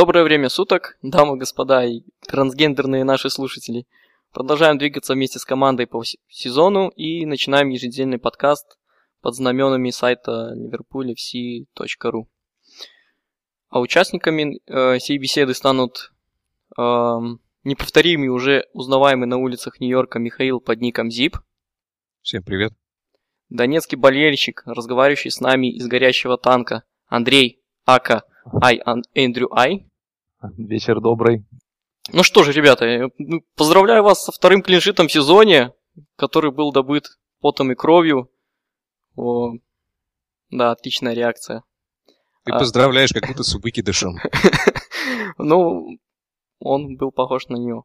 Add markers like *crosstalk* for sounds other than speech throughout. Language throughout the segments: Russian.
Доброе время суток, дамы, господа и трансгендерные наши слушатели. Продолжаем двигаться вместе с командой по сезону и начинаем еженедельный подкаст под знаменами сайта liverpoolfc.ru. А участниками э, сей беседы станут э, неповторимый, уже узнаваемый на улицах Нью-Йорка Михаил под ником Зип. Всем привет. Донецкий болельщик, разговаривающий с нами из горящего танка, Андрей Ака Ай, Эндрю Ай. Вечер добрый. Ну что же, ребята, ну, поздравляю вас со вторым клиншитом в сезоне, который был добыт потом и кровью. О, да, отличная реакция. Ты а... поздравляешь, как будто с выкидышем. *laughs* ну, он был похож на него.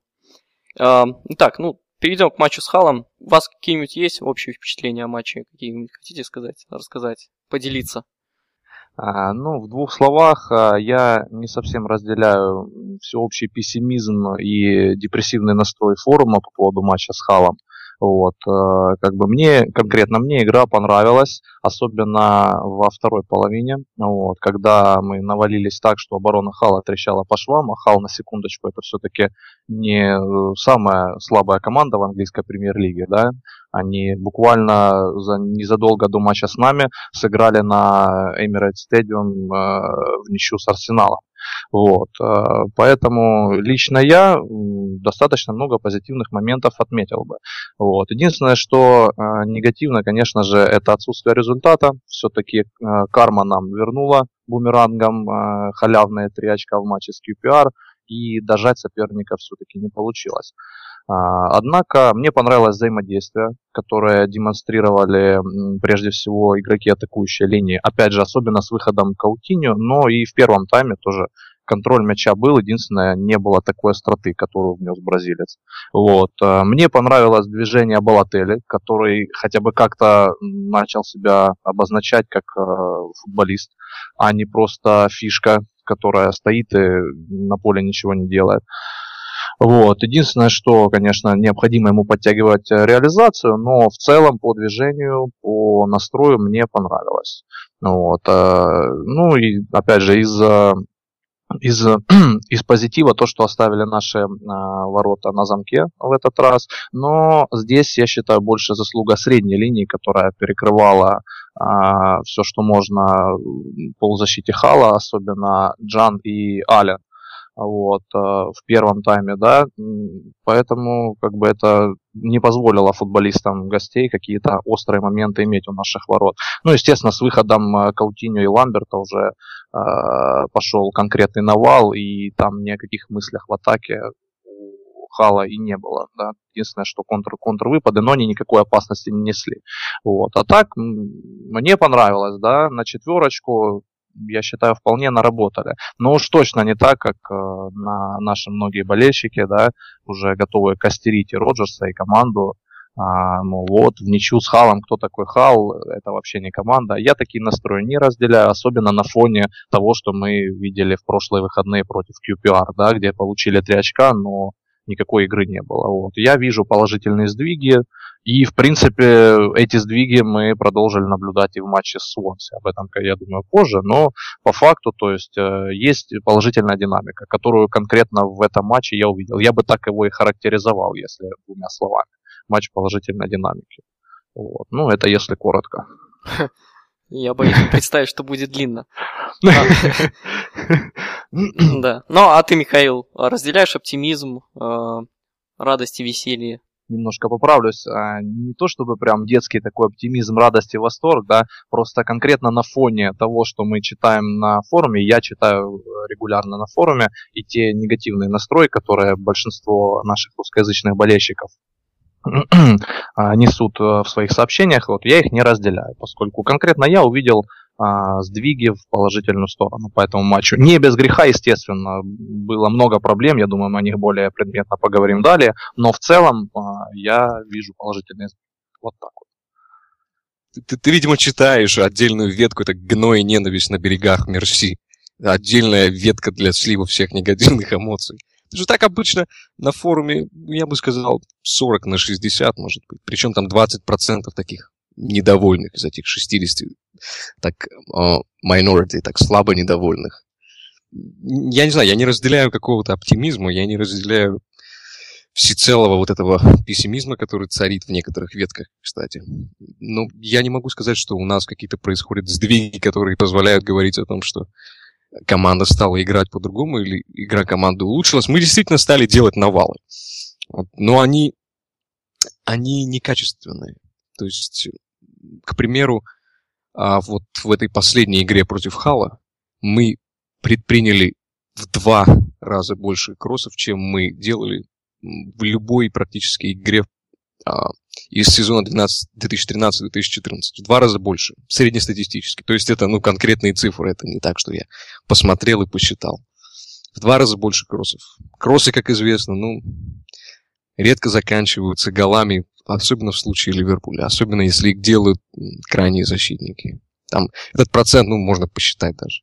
А, так, ну, перейдем к матчу с Халом. У вас какие-нибудь есть общие впечатления о матче? Какие-нибудь хотите сказать, рассказать, поделиться? А, ну, в двух словах, а, я не совсем разделяю всеобщий пессимизм и депрессивный настрой форума по поводу матча с Халом. Вот, э, как бы мне, конкретно мне игра понравилась, особенно во второй половине, вот, когда мы навалились так, что оборона Хала трещала по швам, а Хал, на секундочку, это все-таки не э, самая слабая команда в английской премьер-лиге, да, они буквально за, незадолго до матча с нами сыграли на Emirates Stadium э, в ничью с Арсеналом. Вот. Э, поэтому лично я достаточно много позитивных моментов отметил бы. Вот. Единственное, что э, негативно, конечно же, это отсутствие результата. Все-таки карма нам вернула бумерангом халявные три очка в матче с QPR и дожать соперника все-таки не получилось. А, однако мне понравилось взаимодействие, которое демонстрировали прежде всего игроки атакующей линии. Опять же, особенно с выходом Каутиню, но и в первом тайме тоже контроль мяча был. Единственное, не было такой остроты, которую внес бразилец. Вот. А, мне понравилось движение Балатели, который хотя бы как-то начал себя обозначать как э, футболист, а не просто фишка, которая стоит и на поле ничего не делает. Вот. Единственное, что, конечно, необходимо ему подтягивать э, реализацию, но в целом по движению, по настрою мне понравилось. Вот. Э, ну и опять же из из, *clears throat* из позитива то, что оставили наши э, ворота на замке в этот раз. Но здесь, я считаю, больше заслуга средней линии, которая перекрывала э, все, что можно полузащите Хала, особенно Джан и Ален вот, э, в первом тайме, да, поэтому как бы это не позволило футболистам гостей какие-то острые моменты иметь у наших ворот. Ну, естественно, с выходом э, Каутиньо и Ламберта уже э, пошел конкретный навал, и там ни о каких мыслях в атаке у Хала и не было, да. Единственное, что контр, контрвыпады, но они никакой опасности не несли. Вот. А так, мне понравилось, да, на четверочку я считаю, вполне наработали. Но уж точно не так, как э, на наши многие болельщики, да, уже готовы костерить и Роджерса, и команду. А, ну вот, в ничью с Халом, кто такой Хал, это вообще не команда. Я такие настрои не разделяю, особенно на фоне того, что мы видели в прошлые выходные против QPR, да, где получили три очка, но никакой игры не было. Вот. Я вижу положительные сдвиги, и, в принципе, эти сдвиги мы продолжили наблюдать и в матче с Суонси. Об этом, я думаю, позже. Но по факту, то есть, э, есть положительная динамика, которую конкретно в этом матче я увидел. Я бы так его и характеризовал, если двумя словами. Матч положительной динамики. Вот. Ну, это если коротко. *laughs* Я боюсь представить, что будет длинно. *laughs* *clears throat* Да. Ну, а ты, Михаил, разделяешь оптимизм, э, радость и веселье немножко поправлюсь, а, не то чтобы прям детский такой оптимизм, радость и восторг, да, просто конкретно на фоне того, что мы читаем на форуме, я читаю регулярно на форуме, и те негативные настрои, которые большинство наших русскоязычных болельщиков *clears throat* а, несут э, в своих сообщениях, вот я их не разделяю, поскольку конкретно я увидел сдвиги в положительную сторону по этому матчу. Не без греха, естественно, было много проблем, я думаю, мы о них более предметно поговорим далее, но в целом а, я вижу положительные сдвиги. Вот так вот. Ты, ты, ты, видимо, читаешь отдельную ветку, это гной и ненависть на берегах Мерси. Отдельная ветка для слива всех негативных эмоций. Это же так обычно на форуме, я бы сказал, 40 на 60, может быть. Причем там 20% таких недовольных из этих 60, так, uh, minority, так слабо недовольных. я не знаю, я не разделяю какого-то оптимизма, я не разделяю всецелого вот этого пессимизма, который царит в некоторых ветках, кстати. Но я не могу сказать, что у нас какие-то происходят сдвиги, которые позволяют говорить о том, что команда стала играть по-другому или игра команды улучшилась. Мы действительно стали делать навалы. Но они, они некачественные. То есть, к примеру, а вот в этой последней игре против Хала мы предприняли в два раза больше кроссов, чем мы делали в любой практически игре а, из сезона 2013-2014. В два раза больше, среднестатистически. То есть это ну, конкретные цифры, это не так, что я посмотрел и посчитал. В два раза больше кроссов. Кроссы, как известно, ну, редко заканчиваются голами, особенно в случае Ливерпуля, особенно если их делают крайние защитники. Там этот процент, ну, можно посчитать даже.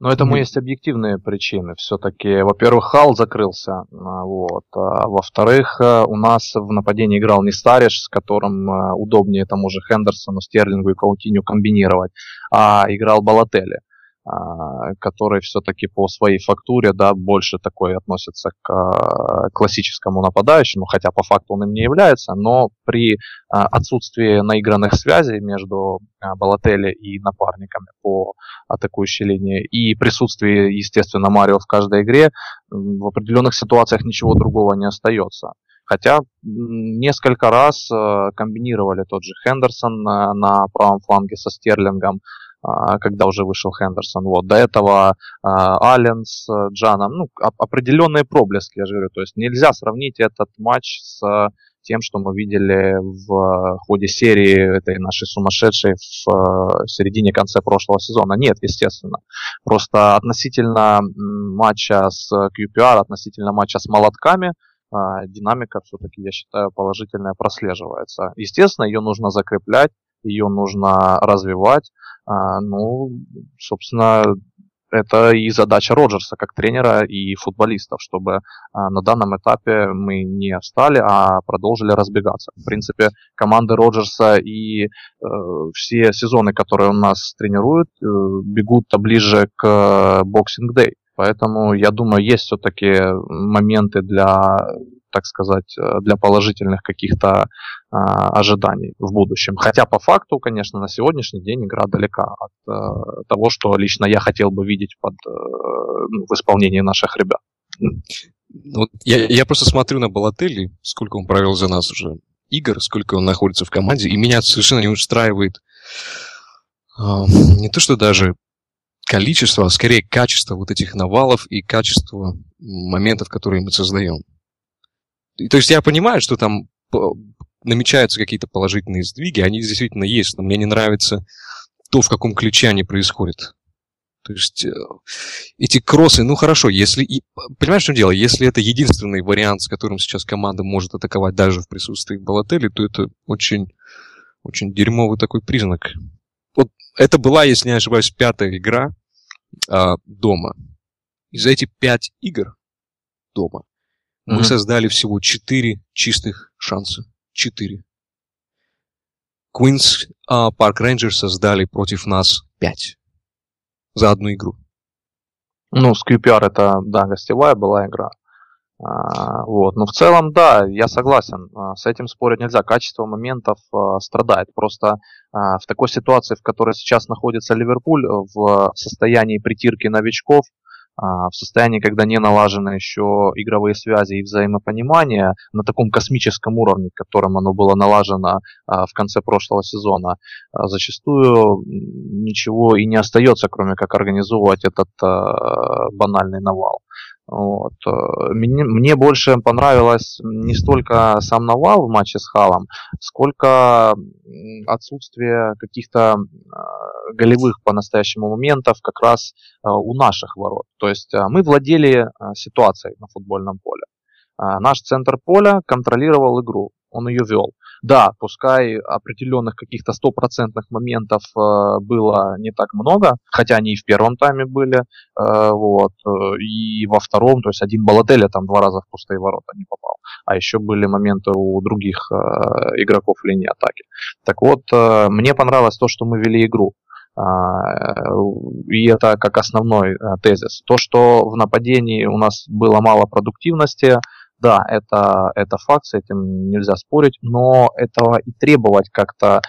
Но этому mm-hmm. есть объективные причины. Все-таки, во-первых, Хал закрылся, а, вот. А, во-вторых, э, у нас в нападении играл не Стариш, с которым э, удобнее тому же Хендерсону, Стерлингу и Каутиню комбинировать, а играл Балатели. А, который все-таки по своей фактуре да, больше такой относится к а, классическому нападающему, хотя по факту он им не является, но при а, отсутствии наигранных связей между Балотелли и напарниками по атакующей линии и присутствии, естественно, Марио в каждой игре, в определенных ситуациях ничего другого не остается. Хотя несколько раз комбинировали тот же Хендерсон на правом фланге со Стерлингом, когда уже вышел Хендерсон. Вот. До этого а, Аллен с э, Джаном, ну, определенные проблески, я же говорю. То есть нельзя сравнить этот матч с тем, что мы видели в ходе серии этой нашей сумасшедшей в э, середине-конце прошлого сезона. Нет, естественно. Просто относительно матча с QPR, относительно матча с молотками, а, динамика все-таки, я считаю, положительная прослеживается. Естественно, ее нужно закреплять, ее нужно развивать. А, ну, собственно, это и задача Роджерса как тренера и футболистов, чтобы а, на данном этапе мы не встали, а продолжили разбегаться. В принципе, команды Роджерса и э, все сезоны, которые у нас тренируют, э, бегут-то ближе к Boxing Day. Поэтому, я думаю, есть все-таки моменты для так сказать, э, для положительных каких-то а, ожиданий в будущем. Хотя по факту, конечно, на сегодняшний день игра далека от а, того, что лично я хотел бы видеть под, а, в исполнении наших ребят. Ну, я, я просто смотрю на Балатели, сколько он провел за нас уже игр, сколько он находится в команде, и меня совершенно не устраивает э, не то, что даже количество, а скорее качество вот этих навалов и качество моментов, которые мы создаем. То есть я понимаю, что там намечаются какие-то положительные сдвиги, они действительно есть, но мне не нравится то, в каком ключе они происходят. То есть э, эти кроссы, ну хорошо, если... Понимаешь, что дело? Если это единственный вариант, с которым сейчас команда может атаковать даже в присутствии Балотели, то это очень, очень дерьмовый такой признак. Вот это была, если не ошибаюсь, пятая игра а, дома. И за эти пять игр дома мы создали всего четыре чистых шанса. Четыре. А, Park Rangers создали против нас пять за одну игру. Ну, с QPR это, да, гостевая была игра. А, вот. Но в целом, да, я согласен. А, с этим спорить нельзя. Качество моментов а, страдает. Просто а, в такой ситуации, в которой сейчас находится Ливерпуль, в состоянии притирки новичков, в состоянии, когда не налажены еще игровые связи и взаимопонимание на таком космическом уровне, которым оно было налажено а, в конце прошлого сезона, а, зачастую ничего и не остается, кроме как организовывать этот банальный навал. Вот. Э, мне, мне больше понравилось не столько сам навал в матче с Халом, сколько отсутствие каких-то э, голевых по-настоящему моментов как раз э, у наших ворот. То есть мы владели ситуацией на футбольном поле. Наш центр поля контролировал игру, он ее вел. Да, пускай определенных каких-то стопроцентных моментов э, было не так много, хотя они и в первом тайме были, э, вот, э, и во втором, то есть один Балателя там два раза в пустые ворота не попал. А еще были моменты у других игроков линии атаки. Так вот, мне понравилось то, что мы вели игру. И это как основной тезис. То, что в нападении у нас было мало продуктивности, да, это, это факт, с этим нельзя спорить, но этого и требовать как-то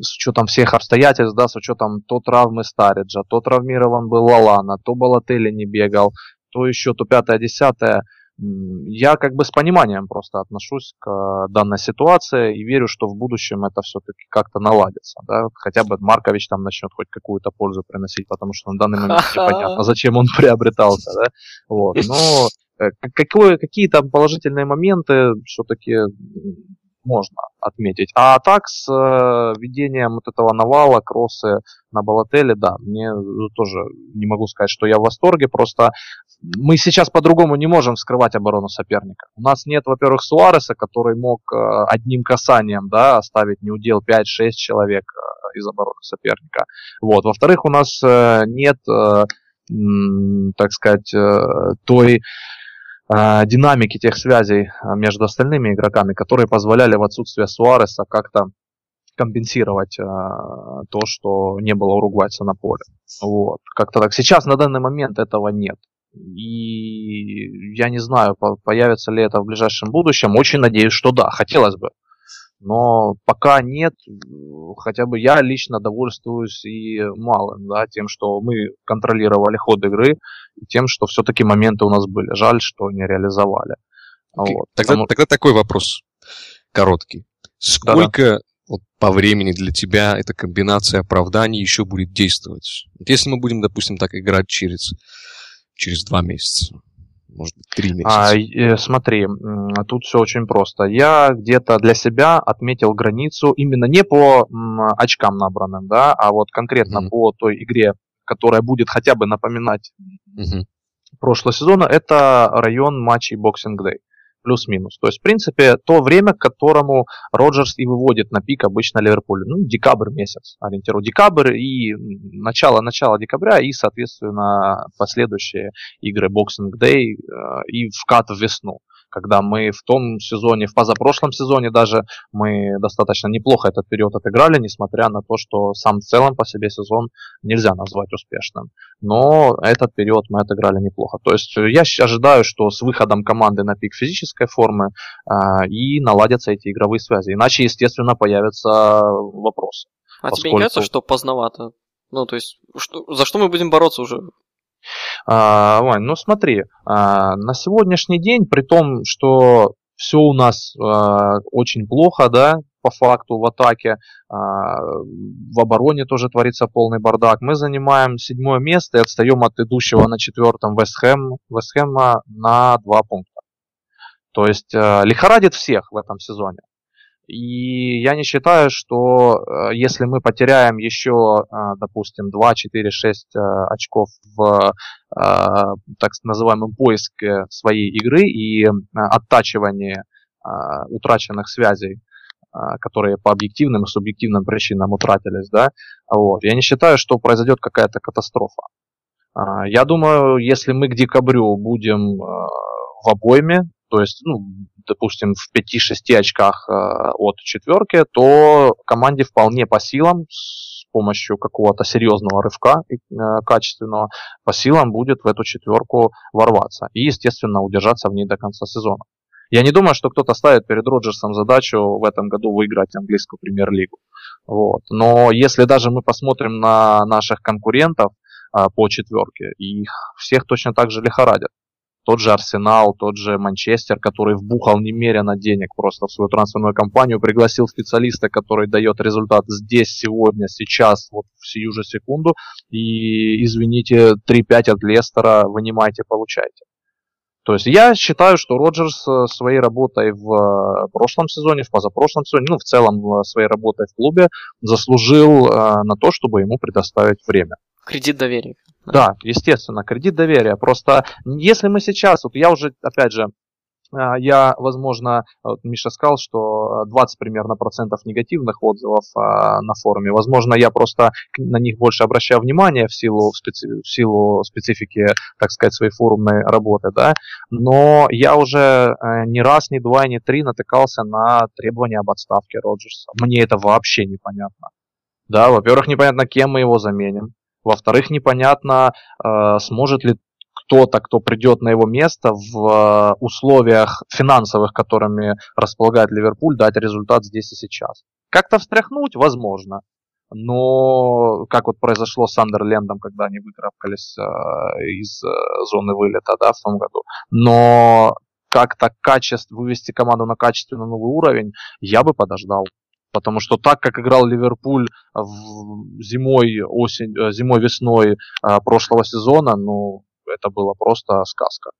с учетом всех обстоятельств, да, с учетом то травмы Стариджа, то травмирован был Лалана, то Балатели не бегал, то еще, то пятое, десятое. Я как бы с пониманием просто отношусь к данной ситуации и верю, что в будущем это все-таки как-то наладится. Да? Хотя бы Маркович там начнет хоть какую-то пользу приносить, потому что на данный момент *laughs* непонятно, зачем он приобретался. Да? Вот. Но э, какое, какие там положительные моменты все-таки можно отметить. А так с э, введением вот этого навала, кроссы на Балателе, да, мне тоже не могу сказать, что я в восторге, просто мы сейчас по-другому не можем вскрывать оборону соперника. У нас нет, во-первых, Суареса, который мог э, одним касанием, да, оставить неудел 5-6 человек э, из обороны соперника. Вот. Во-вторых, у нас э, нет, э, так сказать, э, той э, динамики тех связей э, между остальными игроками, которые позволяли в отсутствие Суареса как-то компенсировать э, то, что не было уругвайца на поле. Вот. Как-то так. Сейчас на данный момент этого нет. И я не знаю, появится ли это в ближайшем будущем. Очень надеюсь, что да, хотелось бы. Но пока нет, хотя бы я лично довольствуюсь и малым, да, тем, что мы контролировали ход игры, и тем, что все-таки моменты у нас были. Жаль, что не реализовали. Okay. Вот, тогда, потому... тогда такой вопрос короткий. Сколько Да-да. вот, по времени для тебя эта комбинация оправданий еще будет действовать? Вот если мы будем, допустим, так играть через, через два месяца, может быть, три месяца? А, э, смотри, тут все очень просто. Я где-то для себя отметил границу именно не по м, очкам набранным, да, а вот конкретно mm-hmm. по той игре, которая будет хотя бы напоминать mm-hmm. прошлого сезона, это район матчей Boxing Day плюс-минус. То есть, в принципе, то время, к которому Роджерс и выводит на пик обычно Ливерпуль. Ну, декабрь месяц, ориентирую. Декабрь и начало-начало декабря и, соответственно, последующие игры Boxing Day э, и вкат в весну когда мы в том сезоне, в позапрошлом сезоне даже, мы достаточно неплохо этот период отыграли, несмотря на то, что сам в целом по себе сезон нельзя назвать успешным. Но этот период мы отыграли неплохо. То есть я ожидаю, что с выходом команды на пик физической формы э, и наладятся эти игровые связи. Иначе, естественно, появятся вопросы. А поскольку... тебе не кажется, что поздновато? Ну, то есть, что, за что мы будем бороться уже а, Вань, ну смотри, а, на сегодняшний день, при том, что все у нас а, очень плохо, да, по факту в атаке, в обороне тоже творится полный бардак. Мы занимаем седьмое место и отстаем от идущего на четвертом Вестхэм, Вестхэма на два пункта. То есть лихорадит всех в этом сезоне. И я не считаю, что э, если мы потеряем еще, э, допустим, 2, 4, 6 очков в э, так называемом поиске своей игры и оттачивании утраченных связей, которые по объективным и субъективным причинам утратились, да, вот, я не считаю, что произойдет какая-то катастрофа. Я думаю, если мы к декабрю будем в обойме, то есть, ну, допустим, в 5-6 очках э, от четверки, то команде вполне по силам с помощью какого-то серьезного рывка э, качественного по силам будет в эту четверку ворваться и, естественно, удержаться в ней до конца сезона. Я не думаю, что кто-то ставит перед Роджерсом задачу в этом году выиграть английскую премьер-лигу. Вот. Но если даже мы посмотрим на наших конкурентов а, по четверке, их всех точно так же лихорадят тот же Арсенал, тот же Манчестер, который вбухал немерено денег просто в свою трансферную кампанию, пригласил специалиста, который дает результат здесь, сегодня, сейчас, вот в сию же секунду, и, извините, 3-5 от Лестера вынимайте, получайте. То есть я считаю, что Роджерс э, своей работой в э, прошлом сезоне, в позапрошлом сезоне, ну в целом своей работой в клубе заслужил э, на то, чтобы ему предоставить время. Кредит доверия. Да, естественно, кредит доверия. Просто если мы сейчас, вот я уже, опять же, а, я, возможно, вот Миша сказал, что 20 примерно процентов негативных отзывов а, на форуме. Возможно, я просто на них больше обращаю внимание в силу, в, специ, в силу специфики, так сказать, своей форумной работы, да. Но я уже э, ни раз, ни два, ни три натыкался на требования об отставке Роджерса. Мне это вообще непонятно. Да, во-первых, непонятно, кем мы его заменим. Во-вторых, непонятно, э, сможет ли кто-то, кто придет на его место в э, условиях финансовых, которыми располагает Ливерпуль, дать результат здесь и сейчас. Как-то встряхнуть, возможно. Но как вот произошло с Андерлендом, когда они выкарабкались э, из э, зоны вылета да, в том году. Но как-то качество, вывести команду на качественно новый уровень, я бы подождал. Потому что так, как играл Ливерпуль в зимой, осень, э, зимой, весной э, прошлого сезона, ну, это было просто сказка.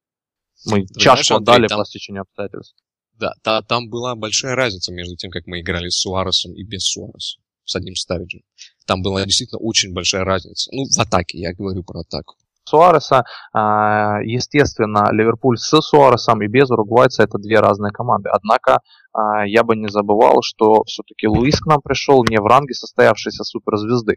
Мы Ты чашку знаешь, отдали там... по стечению обстоятельств. Да, та, там была большая разница между тем, как мы играли с Суаресом и без Суареса, с одним Стариджем. Там была действительно очень большая разница. Ну, в атаке, я говорю про атаку. Суареса. А, естественно, Ливерпуль с Суаресом и без уругвайца это две разные команды. Однако а, я бы не забывал, что все-таки Луис к нам пришел не в ранге состоявшейся суперзвезды,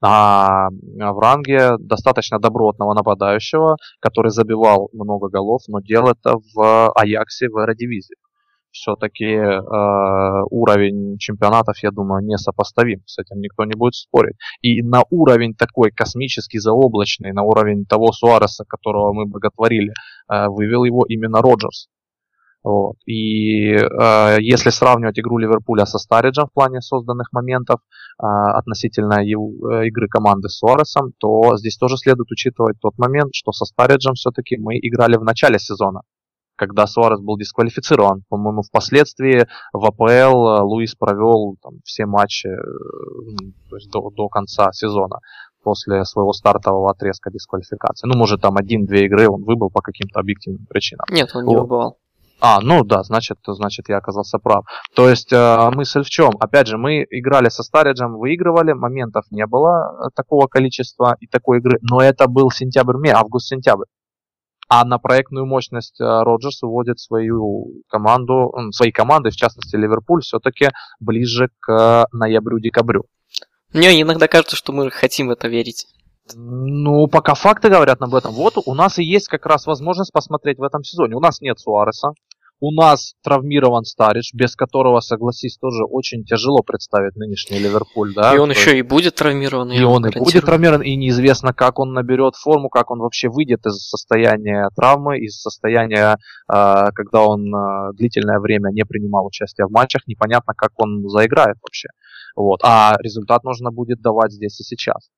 а в ранге достаточно добротного нападающего, который забивал много голов, но делал это в Аяксе в Эродивизии все-таки э, уровень чемпионатов, я думаю, несопоставим. С этим никто не будет спорить. И на уровень такой космический, заоблачный, на уровень того Суареса, которого мы боготворили, э, вывел его именно Роджерс. Вот. И э, если сравнивать игру Ливерпуля со Стариджем в плане созданных моментов э, относительно его, э, игры команды с Суаресом, то здесь тоже следует учитывать тот момент, что со Стариджем все-таки мы играли в начале сезона когда Суарес был дисквалифицирован. По-моему, впоследствии в АПЛ э, Луис провел там, все матчи э, то есть до, до конца сезона после своего стартового отрезка дисквалификации. Ну, может, там один-две игры он выбыл по каким-то объективным причинам. Нет, он не выбывал. А, ну да, значит, значит я оказался прав. То есть э, мысль в чем? Опять же, мы играли со Стариджем, выигрывали, моментов не было такого количества и такой игры, но это был сентябрь, август-сентябрь. А на проектную мощность э, Роджерс выводит свою команду, свои команды, в частности Ливерпуль, все-таки ближе к ноябрю-декабрю. Мне иногда кажется, что мы хотим в это верить. Ну, пока факты говорят об этом. Вот у нас и есть как раз возможность посмотреть в этом сезоне. У нас нет Суареса, у нас травмирован Старич, без которого, согласись, тоже очень тяжело представить нынешний Ливерпуль, да? И он еще и будет травмирован. И он и будет травмирован, и неизвестно, как он наберет форму, как он вообще выйдет из состояния травмы, из состояния, а, когда он а, длительное время не принимал участие в матчах, непонятно, как он заиграет вообще. Вот. А результат нужно будет давать здесь и сейчас.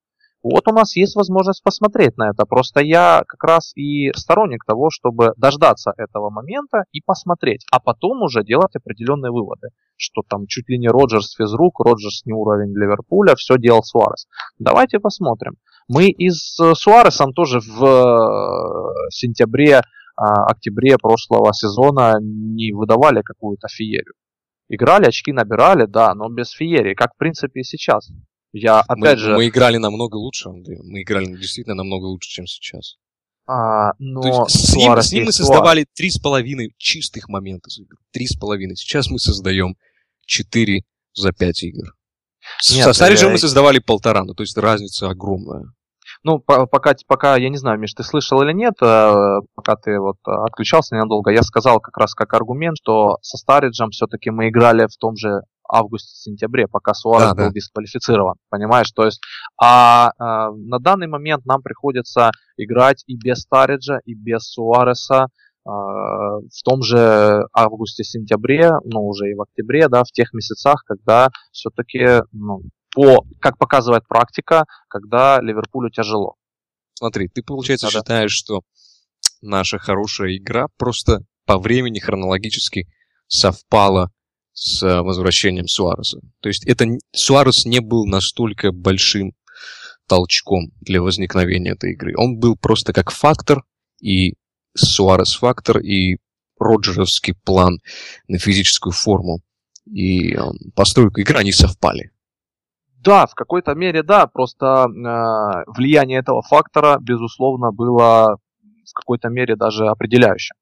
Вот у нас есть возможность посмотреть на это. Просто я как раз и сторонник того, чтобы дождаться этого момента и посмотреть, а потом уже делать определенные выводы, что там чуть ли не Роджерс физрук, Роджерс не уровень Ливерпуля, все делал Суарес. Давайте посмотрим. Мы и с э, Суаресом тоже в э, сентябре, а, октябре прошлого сезона не выдавали какую-то феерию. Играли, очки набирали, да, но без феерии, как в принципе и сейчас. Я, опять мы, же... Мы играли намного лучше, Андрей. Мы играли действительно намного лучше, чем сейчас. А, но То есть, с, ним, с ним мы создавали три с половиной чистых момента. Три с половиной. Сейчас мы создаем четыре за пять игр. Нет, Со Стариджем я... мы создавали полтора, ну то есть разница огромная. Ну, пока, пока, я не знаю, Миш, ты слышал или нет, э, пока ты вот отключался ненадолго, я сказал как раз как аргумент, что со Стариджем все-таки мы играли в том же августе-сентябре, пока Суарес да, был да. дисквалифицирован, понимаешь? То есть, а, а на данный момент нам приходится играть и без Стариджа, и без Суареса, а, в том же августе-сентябре, ну уже и в октябре, да, в тех месяцах, когда все-таки, ну, по, как показывает практика, когда Ливерпулю тяжело. Смотри, ты, получается, да, считаешь, что наша хорошая игра просто по времени хронологически совпала с э, возвращением Суареса. То есть это Суарес не был настолько большим толчком для возникновения этой игры. Он был просто как фактор, и Суарес фактор, и Роджеровский план на физическую форму и э, постройку игры, они совпали. Да, в какой-то мере да, просто э, влияние этого фактора, безусловно, было в какой-то мере даже определяющим.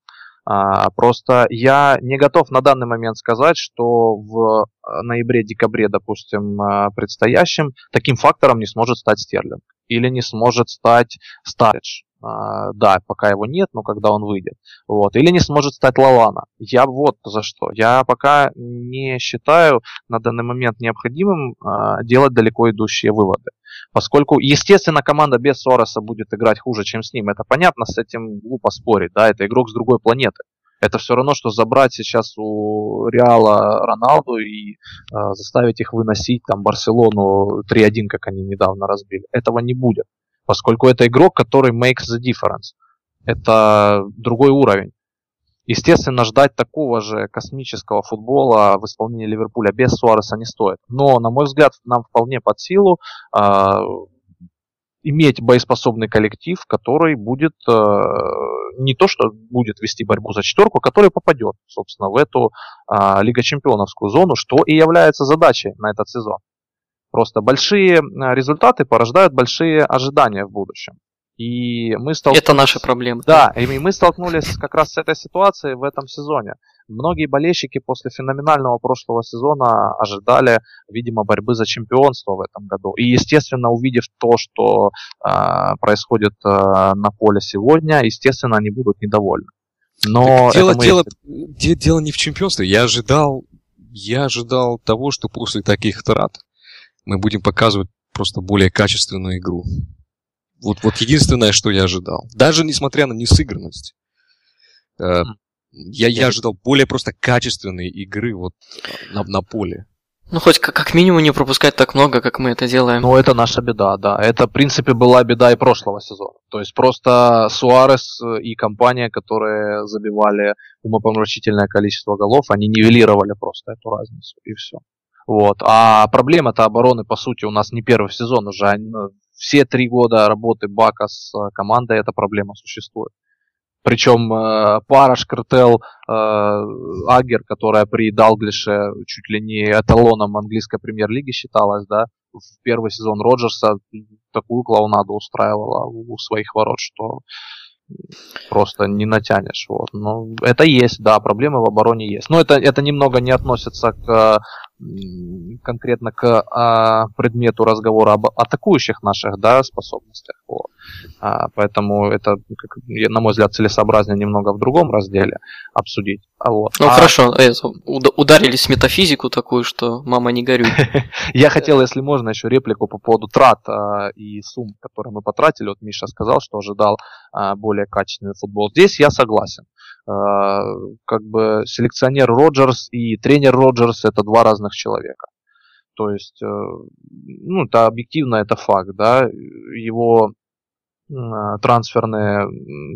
А, просто я не готов на данный момент сказать, что в э, ноябре-декабре, допустим, э, предстоящем, таким фактором не сможет стать Стерлинг или не сможет стать Старидж. А, да, пока его нет, но когда он выйдет. Вот. Или не сможет стать Лалана. Я вот за что. Я пока не считаю на данный момент необходимым а, делать далеко идущие выводы. Поскольку, естественно, команда без Сороса будет играть хуже, чем с ним. Это понятно, с этим глупо спорить. Да? Это игрок с другой планеты. Это все равно, что забрать сейчас у Реала Роналду и э, заставить их выносить там Барселону 3-1, как они недавно разбили. Этого не будет поскольку это игрок, который makes the difference. Это другой уровень. Естественно, ждать такого же космического футбола в исполнении Ливерпуля без Суареса не стоит. Но, на мой взгляд, нам вполне под силу э, иметь боеспособный коллектив, который будет э, не то, что будет вести борьбу за четверку, а который попадет, собственно, в эту э, Лига Чемпионовскую зону, что и является задачей на этот сезон. Просто большие э, результаты порождают большие ожидания в будущем. И мы столкнулись... Это наша проблема. Да, и мы столкнулись как раз с этой ситуацией в этом сезоне. Многие болельщики после феноменального прошлого сезона ожидали, видимо, борьбы за чемпионство в этом году. И, естественно, увидев то, что э, происходит э, на поле сегодня, естественно, они будут недовольны. Но дело, дело, есть... дело не в чемпионстве. Я ожидал, я ожидал того, что после таких трат мы будем показывать просто более качественную игру. Вот, вот единственное, что я ожидал. Даже несмотря на несыгранность. Э, я, я ожидал более просто качественной игры вот на, на поле. Ну, хоть как, как минимум не пропускать так много, как мы это делаем. Ну, это наша беда, да. Это, в принципе, была беда и прошлого сезона. То есть просто Суарес и компания, которые забивали умопомрачительное количество голов, они нивелировали просто эту разницу, и все. Вот. А проблема-то обороны, по сути, у нас не первый сезон уже. Ну, все три года работы Бака с э, командой эта проблема существует. Причем э, пара Шкартел э, Агер, которая при Далглише чуть ли не эталоном английской премьер-лиги считалась, да, в первый сезон Роджерса такую клоунаду устраивала у своих ворот, что просто не натянешь. Вот. Но это есть, да, проблемы в обороне есть. Но это, это немного не относится к конкретно к а, предмету разговора об атакующих наших да, способностях. Вот. А, поэтому это, как, на мой взгляд, целесообразнее немного в другом разделе обсудить. А вот. Ну а... хорошо, это, ударились в метафизику такую, что мама не горюй. *laughs* Я хотел, если можно, еще реплику по поводу трат а, и сумм, которые мы потратили. Вот Миша сказал, что ожидал а, более качественный футбол. Здесь я согласен. А, как бы селекционер Роджерс и тренер Роджерс это два разных человека. То есть, э, ну, это объективно, это факт, да, его трансферные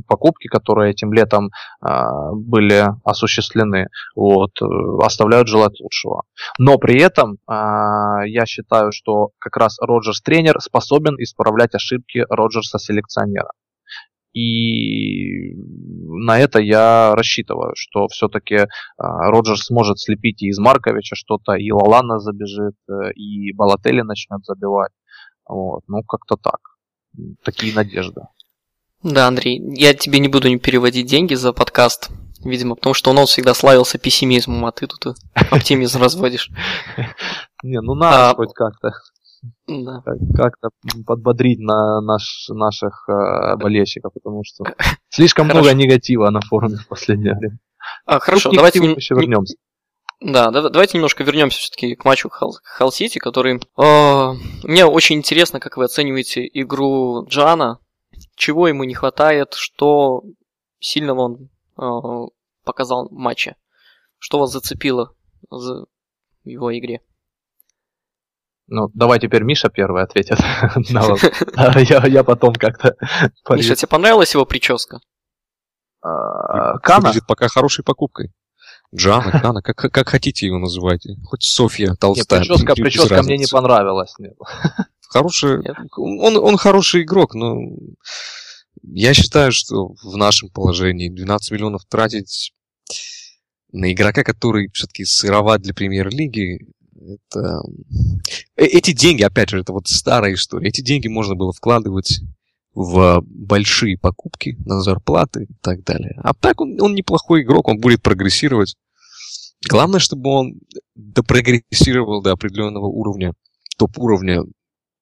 покупки, которые этим летом а, были осуществлены, вот, э, оставляют желать лучшего. Но при этом а, я считаю, что как раз Роджерс тренер способен исправлять ошибки Роджерса селекционера. И на это я рассчитываю, что все-таки а, Роджерс сможет слепить и из Марковича что-то, и Лалана забежит, э, и Балатели начнет забивать. Вот. Ну, как-то так. Такие надежды. Да, Андрей, я тебе не буду не переводить деньги за подкаст, видимо, потому что он всегда славился пессимизмом, а ты тут оптимизм *laughs* разводишь. Не, ну надо а, хоть как-то. Да. Как-то подбодрить на наш, наших э, болельщиков, потому что слишком много негатива на форуме в последнее время. А, хорошо, давайте еще вернемся. Да, давайте немножко вернемся все-таки к матчу Халл Сити, который... Э, мне очень интересно, как вы оцениваете игру Джана, чего ему не хватает, что сильного он э, показал в матче, что вас зацепило в его игре. Ну, давай теперь Миша первый ответит. *laughs* Я потом как-то... *laughs* Миша, тебе понравилась его прическа? А, Кана? Выглядит пока хорошей покупкой. Джана, *laughs* Кана, как, как хотите его называйте. Хоть Софья Толстая. Нет, прическа, прическа мне не понравилась. Хороший, он, он хороший игрок, но я считаю, что в нашем положении 12 миллионов тратить на игрока, который все-таки сыроват для премьер-лиги, это... Э, эти деньги, опять же, это вот старая история. Эти деньги можно было вкладывать в большие покупки, на зарплаты и так далее. А так он, он неплохой игрок, он будет прогрессировать. Главное, чтобы он допрогрессировал до определенного уровня, топ-уровня,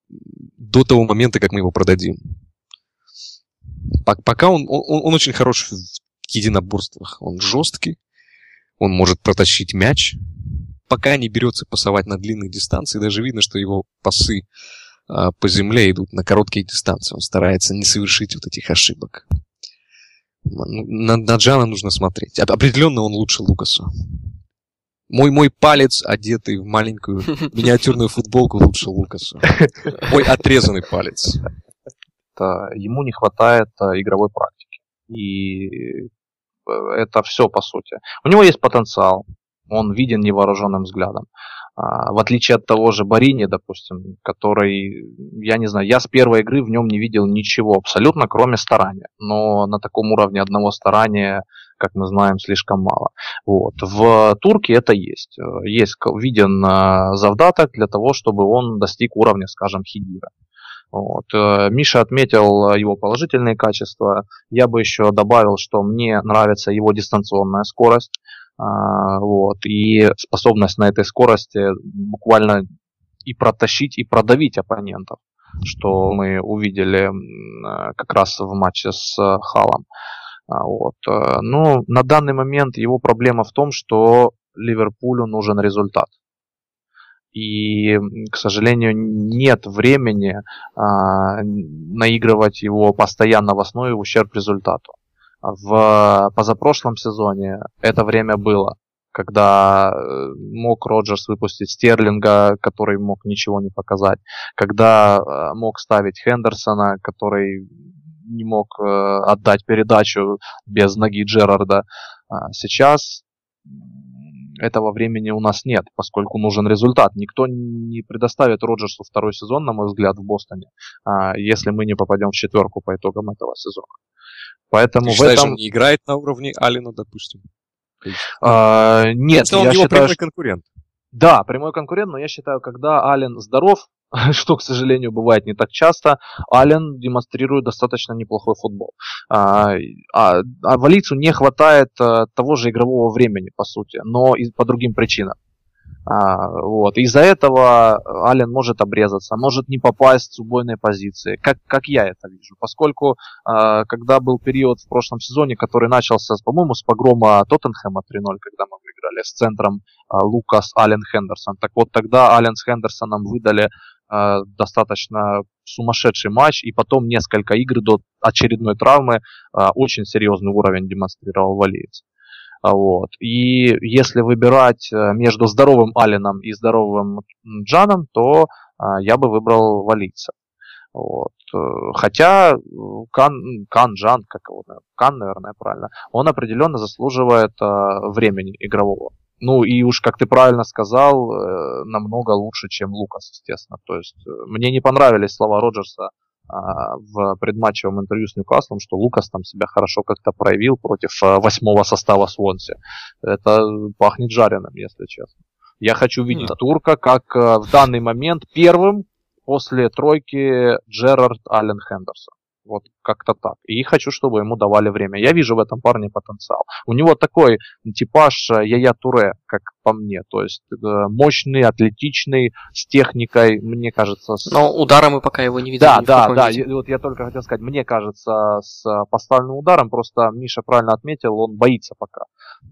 до того момента, как мы его продадим. Пока он, он, он очень хорош в единоборствах. Он жесткий, он может протащить мяч. Пока не берется пасовать на длинные дистанции, даже видно, что его пасы а, по земле идут на короткие дистанции. Он старается не совершить вот этих ошибок. На, на Джана нужно смотреть. Определенно он лучше Лукаса. Мой мой палец, одетый в маленькую *laughs* миниатюрную футболку, лучше Лукаса. Мой отрезанный палец. Ему не хватает а, игровой практики. И э, это все по сути. У него есть потенциал. Он виден невооруженным взглядом. А, в отличие от того же Барини, допустим, который, я не знаю, я с первой игры в нем не видел ничего абсолютно, кроме старания. Но на таком уровне одного старания, как мы знаем, слишком мало. Вот. В Турке это есть. Есть виден а, завдаток для того, чтобы он достиг уровня, скажем, Хидира. Вот. Э, Миша отметил его положительные качества. Я бы еще добавил, что мне нравится его дистанционная скорость. А, вот, и способность на этой скорости буквально и протащить, и продавить оппонентов, что мы увидели как раз в матче с э, Халом. А, вот. Э, ну, на данный момент его проблема в том, что Ливерпулю нужен результат. И, к сожалению, нет времени а, наигрывать его постоянно в основе в ущерб результату. В позапрошлом сезоне это время было, когда э, мог Роджерс выпустить Стерлинга, который мог ничего не показать, когда э, мог ставить Хендерсона, который не мог э, отдать передачу без ноги Джерарда. А сейчас этого времени у нас нет, поскольку нужен результат. Никто не предоставит Роджерсу второй сезон, на мой взгляд, в Бостоне, а, если мы не попадем в четверку по итогам этого сезона. Поэтому Ты в считаешь, этом... он не играет на уровне Алина, допустим? А, нет, я он его считаю, прямой конкурент. Да, прямой конкурент, но я считаю, когда Ален здоров, *laughs* что, к сожалению, бывает не так часто, Ален демонстрирует достаточно неплохой футбол. А, а, а Валицу не хватает а, того же игрового времени, по сути, но и по другим причинам. А, вот. Из-за этого Ален может обрезаться, может не попасть с убойной позиции, как, как я это вижу. Поскольку, а, когда был период в прошлом сезоне, который начался, по-моему, с погрома Тоттенхэма 3-0, когда мы выиграли с центром а, Лукас Ален Хендерсон. Так вот, тогда Ален с Хендерсоном выдали а, достаточно сумасшедший матч, и потом несколько игр до очередной травмы а, очень серьезный уровень демонстрировал валиец. А, вот. И если выбирать э, между здоровым Алином и здоровым Джаном, то а, я бы выбрал Валийца. Вот. Э, хотя Кан, Кан Джан, как его, Кан, наверное, правильно, он определенно заслуживает времени игрового. Ну и уж, как ты правильно сказал, э, намного лучше, чем Лукас, естественно. То есть мне не понравились слова Роджерса в предматчевом интервью с Ньюкаслом, что Лукас там себя хорошо как-то проявил против а, восьмого состава Свонси. Это пахнет жареным, если честно. Я хочу видеть да. турка как а, в данный момент первым после тройки Джерард Аллен Хендерсон. Вот как-то так. И хочу, чтобы ему давали время. Я вижу в этом парне потенциал. У него такой типаж Яя Туре, как по мне. То есть э, мощный, атлетичный, с техникой, мне кажется. С... Но удара мы пока его не видели. Да, да, да. И, вот я только хотел сказать, мне кажется, с поставленным ударом, просто Миша правильно отметил, он боится пока.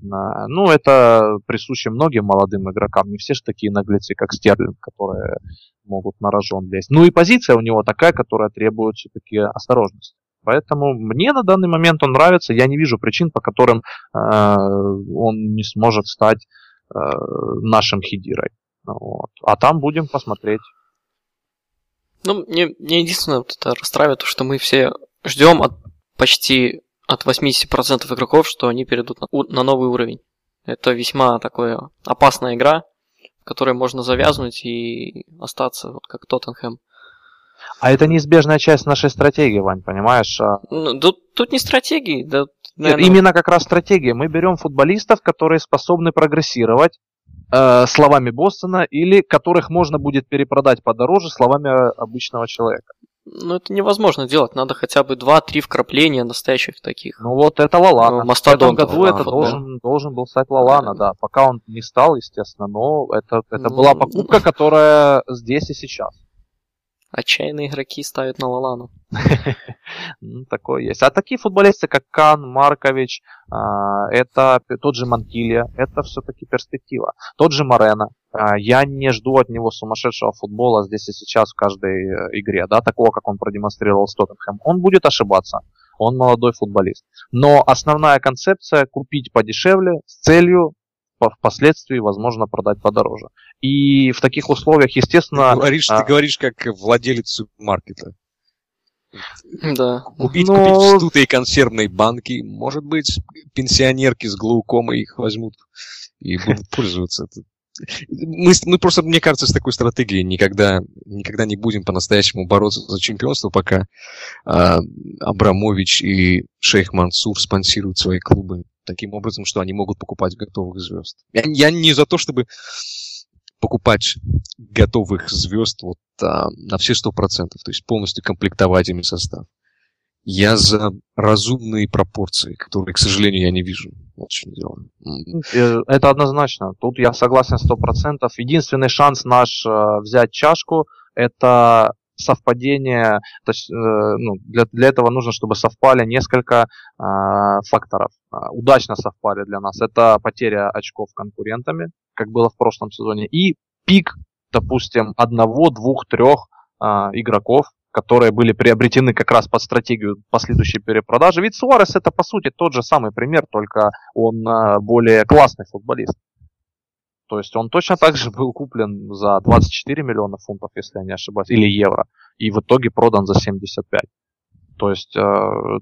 Э, ну, это присуще многим молодым игрокам. Не все же такие наглецы, как Стерлинг, которые могут на рожон лезть. Ну и позиция у него такая, которая требует все-таки осторожности. Поэтому мне на данный момент он нравится. Я не вижу причин, по которым э, он не сможет стать нашим хидирой. Вот. А там будем посмотреть. Ну, мне, мне единственное вот это расстраивает, то, что мы все ждем от почти от 80% игроков, что они перейдут на, на новый уровень. Это весьма такая опасная игра, в которой можно завязнуть и остаться, вот как Тоттенхэм. А это неизбежная часть нашей стратегии, Вань, понимаешь? А ну, тут, тут не стратегии, да. Нет, именно как раз стратегия. Мы берем футболистов, которые способны прогрессировать э, словами Бостона, или которых можно будет перепродать подороже словами обычного человека. Ну, это невозможно делать. Надо хотя бы 2-3 вкрапления настоящих таких. Ну, вот это Лалана. Ну, в этом году это должен, должен был стать Лалана, да. Пока он не стал, естественно, но это, это ну, была покупка, которая здесь и сейчас. Отчаянные игроки ставят на Лалану. *laughs* Ну, такое есть. А такие футболисты, как Кан, Маркович, а, это тот же Манкилья, это все-таки перспектива. Тот же Морено. А, я не жду от него сумасшедшего футбола здесь и сейчас в каждой э, игре, да, такого, как он продемонстрировал с Тоттенхэм. Он будет ошибаться. Он молодой футболист. Но основная концепция купить подешевле с целью впоследствии, возможно, продать подороже. И в таких условиях, естественно... Ты говоришь, а... ты говоришь как владелец супермаркета. Да. Купить, Но... купить вздутые консервные банки. Может быть, пенсионерки с глаукомой их возьмут и будут пользоваться. Мы, мы просто, мне кажется, с такой стратегией никогда, никогда не будем по-настоящему бороться за чемпионство, пока а, Абрамович и Шейх Мансур спонсируют свои клубы таким образом, что они могут покупать готовых звезд. Я, я не за то, чтобы покупать готовых звезд вот, а, на все сто процентов, то есть полностью комплектовать ими состав. Я за разумные пропорции, которые, к сожалению, я не вижу. Вот в дело. Э, это однозначно. Тут я согласен сто процентов. Единственный шанс наш э, взять чашку – это совпадение, то есть, э, ну, для, для этого нужно, чтобы совпали несколько э, факторов. Э, удачно совпали для нас. Это потеря очков конкурентами, как было в прошлом сезоне, и пик, допустим, одного, двух, трех игроков, которые были приобретены как раз под стратегию последующей перепродажи. Ведь Суарес это по сути тот же самый пример, только он более классный футболист. То есть он точно так же был куплен за 24 миллиона фунтов, если я не ошибаюсь, или евро, и в итоге продан за 75. То есть э,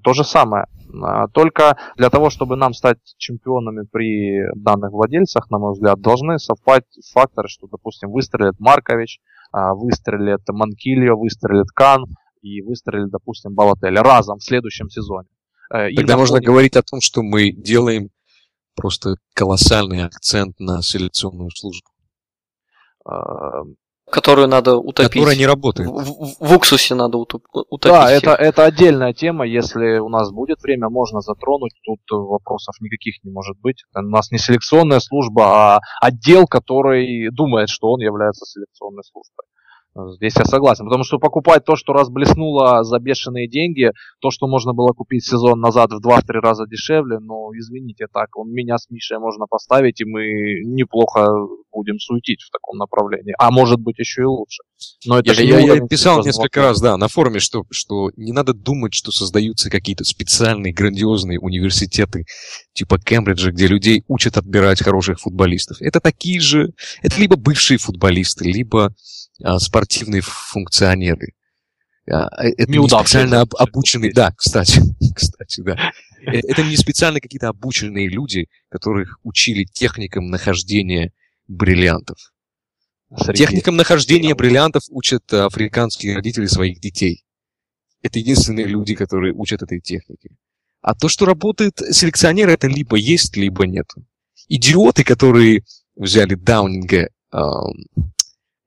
то же самое. А, только для того, чтобы нам стать чемпионами при данных владельцах, на мой взгляд, должны совпасть факторы, что, допустим, выстрелит Маркович, э, выстрелит Манкильо, выстрелит Кан и выстрелит, допустим, Балатель разом в следующем сезоне. Э, Тогда можно фоне... говорить о том, что мы делаем просто колоссальный акцент на селекционную службу. Которую надо утопить. Которая не работает. В, в, в уксусе надо утоп, утопить. Да, это, это отдельная тема. Если у нас будет время, можно затронуть. Тут вопросов никаких не может быть. У нас не селекционная служба, а отдел, который думает, что он является селекционной службой. Здесь я согласен, потому что покупать то, что разблеснуло за бешеные деньги, то, что можно было купить сезон назад в 2-3 раза дешевле, ну, извините, так, он меня с Мишей можно поставить, и мы неплохо будем суетить в таком направлении. А может быть еще и лучше. Но это я, я, я писал несколько раз, да, на форуме, что, что не надо думать, что создаются какие-то специальные, грандиозные университеты типа Кембриджа, где людей учат отбирать хороших футболистов. Это такие же, это либо бывшие футболисты, либо а, спортивные функционеры. А, э, это не специально об, обученные, да, кстати, *laughs* кстати, да. Э, это не специально какие-то обученные люди, которых учили техникам нахождения бриллиантов. Среди... Техникам нахождения бриллиантов учат африканские родители своих детей. Это единственные люди, которые учат этой технике. А то, что работает селекционер, это либо есть, либо нет. Идиоты, которые взяли Даунинга,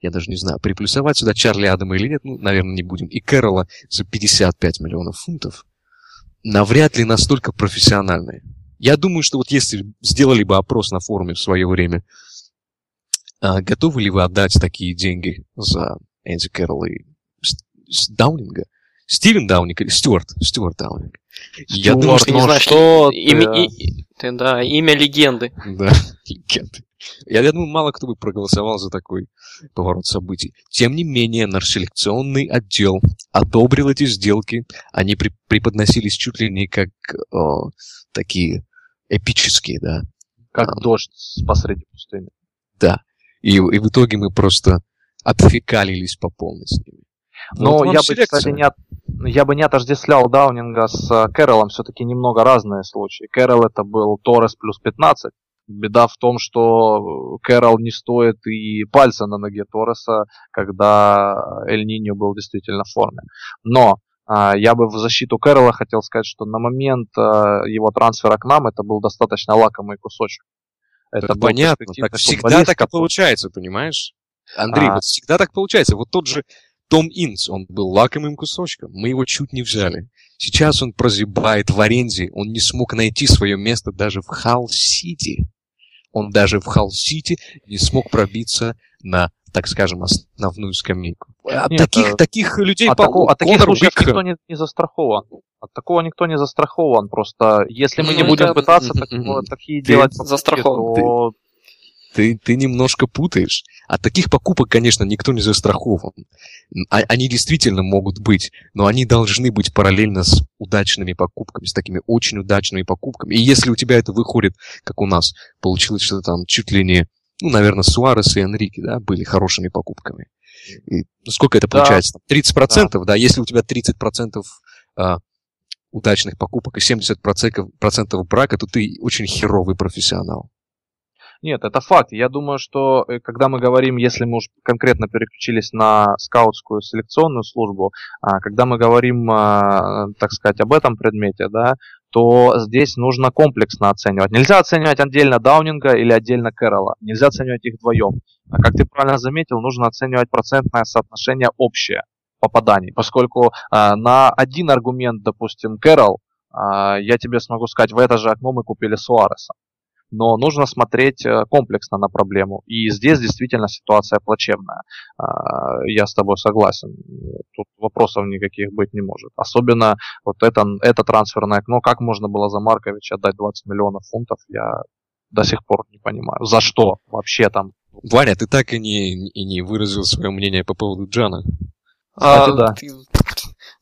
я даже не знаю, приплюсовать сюда Чарли Адама или нет, ну, наверное, не будем, и Кэрола за 55 миллионов фунтов, навряд ли настолько профессиональные. Я думаю, что вот если сделали бы опрос на форуме в свое время, а, готовы ли вы отдать такие деньги за Энди Кэрролла и Даунинга? Стивен Даунинг или Стюарт? Стюарт Даунинг. Я думаю, что знаешь, что... Имя, и, ты, да, имя легенды. Да, *laughs* легенды. Я, я думаю, мало кто бы проголосовал за такой поворот событий. Тем не менее, наш селекционный отдел одобрил эти сделки. Они при, преподносились чуть ли не как о, такие эпические, да. Как а, дождь посреди пустыни. Да. И, и в итоге мы просто отфекалились по полной с ними. Но вот я бы, кстати, не, от, я бы не отождествлял Даунинга с э, Кэролом, все-таки немного разные случаи. Кэрол это был Торрес плюс 15, Беда в том, что Кэрол не стоит и пальца на ноге Торреса, когда Эль Ниньо был действительно в форме. Но а, я бы в защиту Кэрола хотел сказать, что на момент а, его трансфера к нам это был достаточно лакомый кусочек. Это, это понятно, так всегда так и получается, понимаешь? Андрей, а... вот всегда так получается. Вот тот же Том Инс, он был лакомым кусочком, мы его чуть не взяли. Сейчас он прозябает в аренде, он не смог найти свое место даже в Халл-Сити. Он даже в Халл-Сити не смог пробиться на так скажем, основную скамейку. От Нет, таких, а... таких людей от, по... такого, от таких случаев Бик... никто не, не застрахован. От такого никто не застрахован. Просто если мы ну, не будем это... пытаться так, такие Ты делать застрахован, то ты, ты немножко путаешь. От таких покупок, конечно, никто не застрахован. А, они действительно могут быть, но они должны быть параллельно с удачными покупками, с такими очень удачными покупками. И если у тебя это выходит, как у нас, получилось, что там чуть ли не, ну, наверное, Суарес и Энрике, да, были хорошими покупками. И, сколько это получается? Да. 30%, да. да, если у тебя 30% а, удачных покупок и 70% процентов брака, то ты очень херовый профессионал. Нет, это факт. Я думаю, что э, когда мы говорим, если мы уж конкретно переключились на скаутскую селекционную службу, а, когда мы говорим, а, так сказать, об этом предмете, да, то здесь нужно комплексно оценивать. Нельзя оценивать отдельно Даунинга или отдельно Кэрролла. Нельзя оценивать их вдвоем. А как ты правильно заметил, нужно оценивать процентное соотношение общее попаданий, поскольку а, на один аргумент, допустим, Кэрролл, я тебе смогу сказать, в это же окно мы купили Суареса но нужно смотреть э, комплексно на проблему. И здесь действительно ситуация плачевная. А, я с тобой согласен. Тут вопросов никаких быть не может. Особенно вот это, это трансферное окно. Как можно было за Марковича отдать 20 миллионов фунтов, я до сих пор не понимаю. За что вообще там? Ваня, ты так и не, и не выразил свое мнение по поводу Джана. Кстати, а, да. Ты,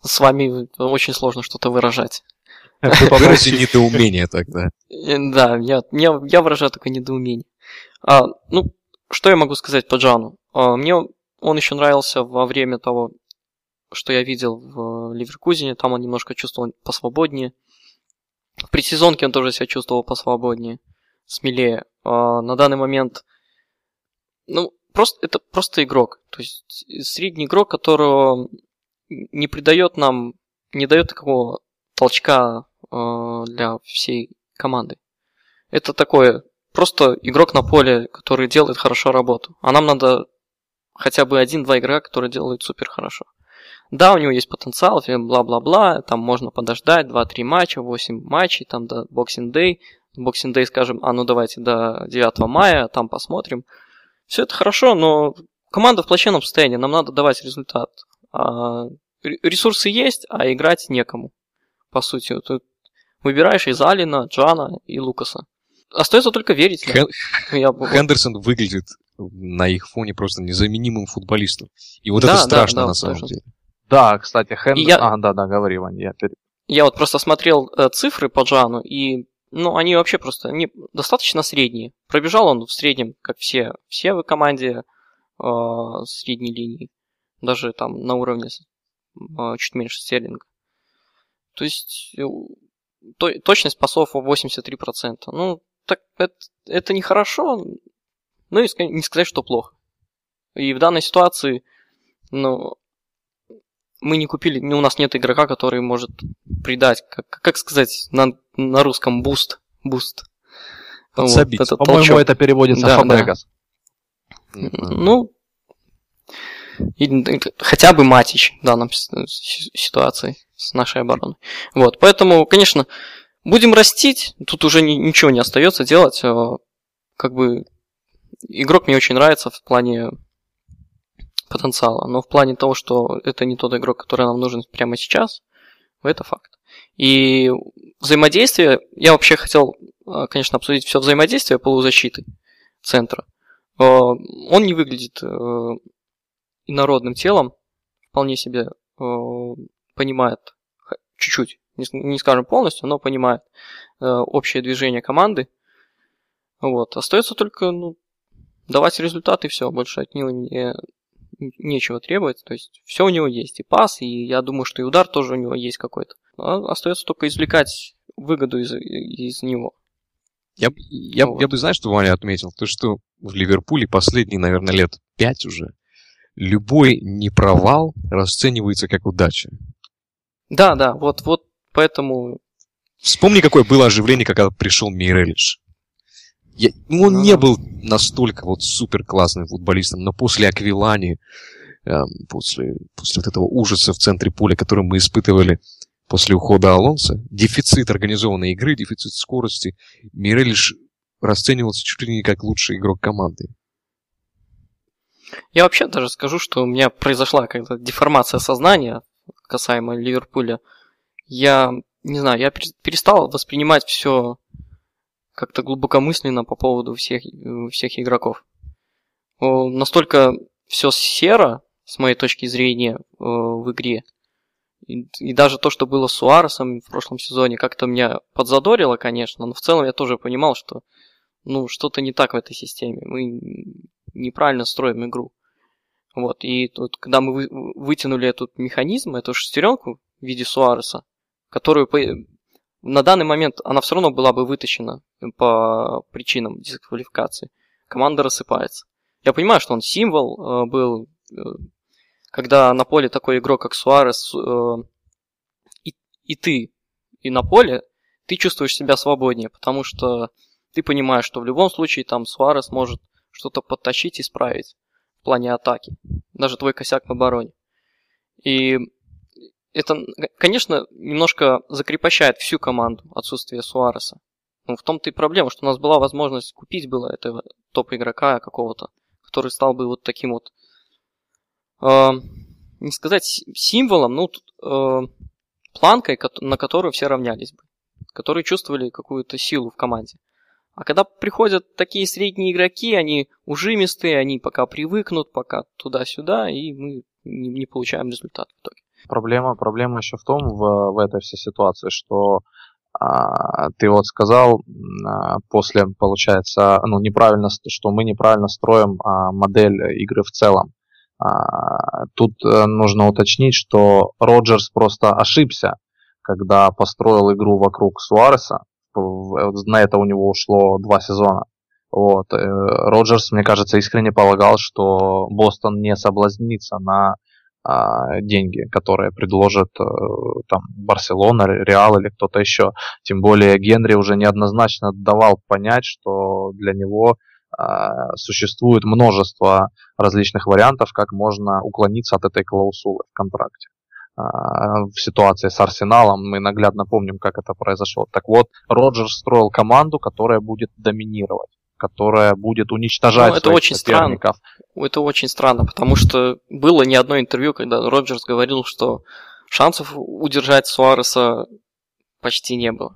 с вами очень сложно что-то выражать. Вырази недоумение тогда. Э, да, я, я, я выражаю только недоумение. А, ну, что я могу сказать по Джану? А, мне он еще нравился во время того, что я видел в Ливеркузине. Там он немножко чувствовал посвободнее. В предсезонке он тоже себя чувствовал посвободнее, смелее. А, на данный момент, ну, просто, это просто игрок. То есть средний игрок, которого не придает нам, не дает такого толчка Э, для всей команды. Это такое просто игрок на поле, который делает хорошо работу. А нам надо хотя бы один-два игрока, которые делают супер хорошо. Да, у него есть потенциал, бла-бла-бла, там можно подождать 2-3 матча, 8 матчей, там до Boxing Day. Boxing Day скажем, а ну давайте до 9 мая, там посмотрим. Все это хорошо, но команда в плачевном состоянии, нам надо давать результат. А ресурсы есть, а играть некому. По сути, тут Выбираешь из Алина, Джана и Лукаса. Остается только верить. Хен... *laughs* Я... Хендерсон выглядит на их фоне просто незаменимым футболистом. И вот да, это страшно да, да, на самом тоже. деле. Да, кстати, Хендерсон... Я... А, да, да, говори, Вань, я перед... Я вот просто смотрел э, цифры по Джану, и ну, они вообще просто они достаточно средние. Пробежал он в среднем, как все, все в команде э, средней линии. Даже там на уровне э, чуть меньше стерлинга. То есть э, то, точность пасов 83%. Ну, так это, это нехорошо, ну и не сказать, что плохо. И в данной ситуации, ну, мы не купили, ну, у нас нет игрока, который может придать, как, как сказать на, на русском, boost. Boost. Подсобить. Вот, По-моему, это переводится да, Фабрегас. Да. Ну, хотя бы Матич в данном ситуации с нашей обороной. Вот, поэтому, конечно, будем растить, тут уже ни, ничего не остается делать. А, как бы игрок мне очень нравится в плане потенциала, но в плане того, что это не тот игрок, который нам нужен прямо сейчас, это факт. И взаимодействие, я вообще хотел, конечно, обсудить все взаимодействие полузащиты центра. Он не выглядит инородным телом, вполне себе понимает чуть-чуть, не, не скажем полностью, но понимает э, общее движение команды. Вот. Остается только ну, давать результаты, и все, больше от него не, нечего требовать. То есть все у него есть, и пас, и я думаю, что и удар тоже у него есть какой-то. А остается только извлекать выгоду из, из него. Я, я, вот. я бы, знаешь, что Ваня отметил? То, что в Ливерпуле последние, наверное, лет пять уже любой непровал расценивается как удача. Да, да, вот, вот поэтому... Вспомни, какое было оживление, когда пришел Мирелиш. Я, ну, он а... не был настолько вот супер классным футболистом, но после Аквилани, э, после, после вот этого ужаса в центре поля, который мы испытывали после ухода Алонса, дефицит организованной игры, дефицит скорости, Мирелиш расценивался чуть ли не как лучший игрок команды. Я вообще даже скажу, что у меня произошла какая-то деформация сознания касаемо Ливерпуля. Я не знаю, я перестал воспринимать все как-то глубокомысленно по поводу всех, всех игроков. Настолько все серо, с моей точки зрения, в игре. И, и даже то, что было с Суаресом в прошлом сезоне, как-то меня подзадорило, конечно, но в целом я тоже понимал, что ну, что-то не так в этой системе. Мы неправильно строим игру. Вот, и тут, когда мы вы, вытянули этот механизм, эту шестеренку в виде Суареса, которую по, на данный момент она все равно была бы вытащена по причинам дисквалификации, команда рассыпается. Я понимаю, что он символ э, был, э, когда на поле такой игрок, как Суарес, э, и, и ты, и на поле, ты чувствуешь себя свободнее, потому что ты понимаешь, что в любом случае там Суарес может что-то подтащить и исправить в плане атаки. Даже твой косяк в обороне. И это, конечно, немножко закрепощает всю команду отсутствие Суареса. Но в том-то и проблема, что у нас была возможность купить было этого топ-игрока какого-то, который стал бы вот таким вот, э, не сказать символом, ну, э, планкой, на которую все равнялись бы, которые чувствовали какую-то силу в команде. А когда приходят такие средние игроки, они ужимистые, они пока привыкнут, пока туда-сюда, и мы не, не получаем результат в итоге. Проблема, проблема еще в том, в, в этой всей ситуации, что а, ты вот сказал а, после, получается, ну, неправильно, что мы неправильно строим а, модель игры в целом. А, тут а, нужно уточнить, что Роджерс просто ошибся, когда построил игру вокруг Суареса, на это у него ушло два сезона. Вот. Э, Роджерс, мне кажется, искренне полагал, что Бостон не соблазнится на а, деньги, которые предложат э, там Барселона, Реал или кто-то еще. Тем более Генри уже неоднозначно давал понять, что для него а, существует множество различных вариантов, как можно уклониться от этой клаусулы в контракте. А, в ситуации с Арсеналом. Мы наглядно помним, как это произошло. Так вот, Роджерс строил команду, которая будет доминировать которая будет уничтожать ну, это очень соперников. Странно. Это очень странно, потому что было не одно интервью, когда Роджерс говорил, что шансов удержать Суареса почти не было.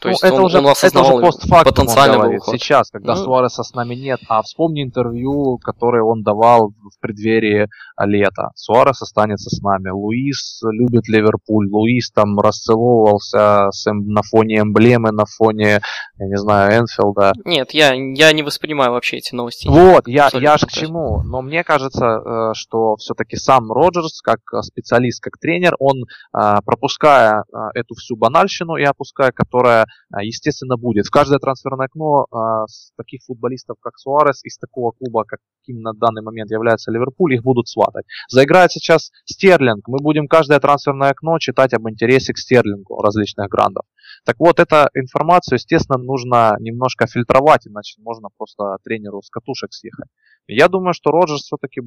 То ну, есть это он, уже, он это уже постфактум потенциальный говорит. Сейчас, когда ну, Суареса с нами нет, а вспомни интервью, которое он давал в преддверии лета. Суарес останется с нами. Луис любит Ливерпуль. Луис там расцеловывался с, эм, на фоне эмблемы, на фоне, я не знаю, Энфилда. Нет, я, я не воспринимаю вообще эти новости. Вот, я, я же к чему. Но мне кажется, э, что все-таки сам Роджерс, как специалист, как тренер, он, э, пропуская э, эту всю банальщину и опуская, которая естественно, будет. В каждое трансферное окно а, с таких футболистов, как Суарес, из такого клуба, каким на данный момент является Ливерпуль, их будут сватать. Заиграет сейчас Стерлинг. Мы будем каждое трансферное окно читать об интересе к Стерлингу различных грандов. Так вот, эту информацию, естественно, нужно немножко фильтровать, иначе можно просто тренеру с катушек съехать. Я думаю, что Роджерс все-таки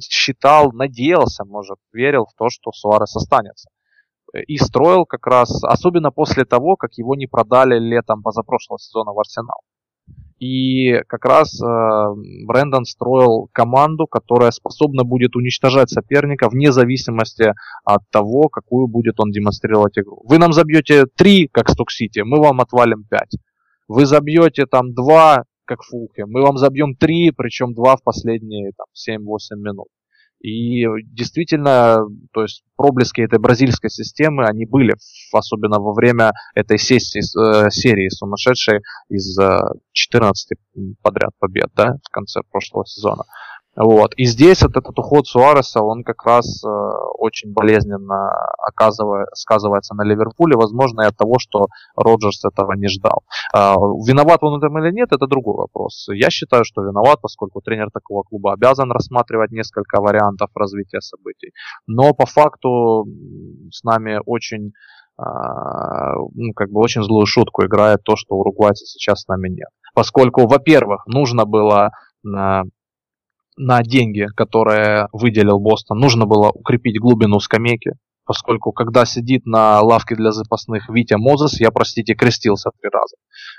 считал, надеялся, может, верил в то, что Суарес останется и строил как раз, особенно после того, как его не продали летом позапрошлого сезона в Арсенал. И как раз э, Брэндон строил команду, которая способна будет уничтожать соперника вне зависимости от того, какую будет он демонстрировать игру. Вы нам забьете 3, как Сток Сити, мы вам отвалим 5. Вы забьете там 2, как Фулхе, мы вам забьем 3, причем 2 в последние там, 7-8 минут. И действительно, то есть проблески этой бразильской системы, они были, особенно во время этой сессии, э, серии сумасшедшей из 14 э, подряд побед, да, в конце прошлого сезона. Вот. И здесь вот этот уход Суареса, он как раз э, очень болезненно оказывает, сказывается на Ливерпуле, возможно, и от того, что Роджерс этого не ждал. Э, виноват он этом или нет, это другой вопрос. Я считаю, что виноват, поскольку тренер такого клуба обязан рассматривать несколько вариантов развития событий. Но по факту с нами очень а, ну, как бы очень злую шутку играет то, что уругвайца сейчас с нами нет. Поскольку, во-первых, нужно было на деньги, которые выделил Бостон, нужно было укрепить глубину скамейки, поскольку когда сидит на лавке для запасных Витя Мозес, я, простите, крестился три раза,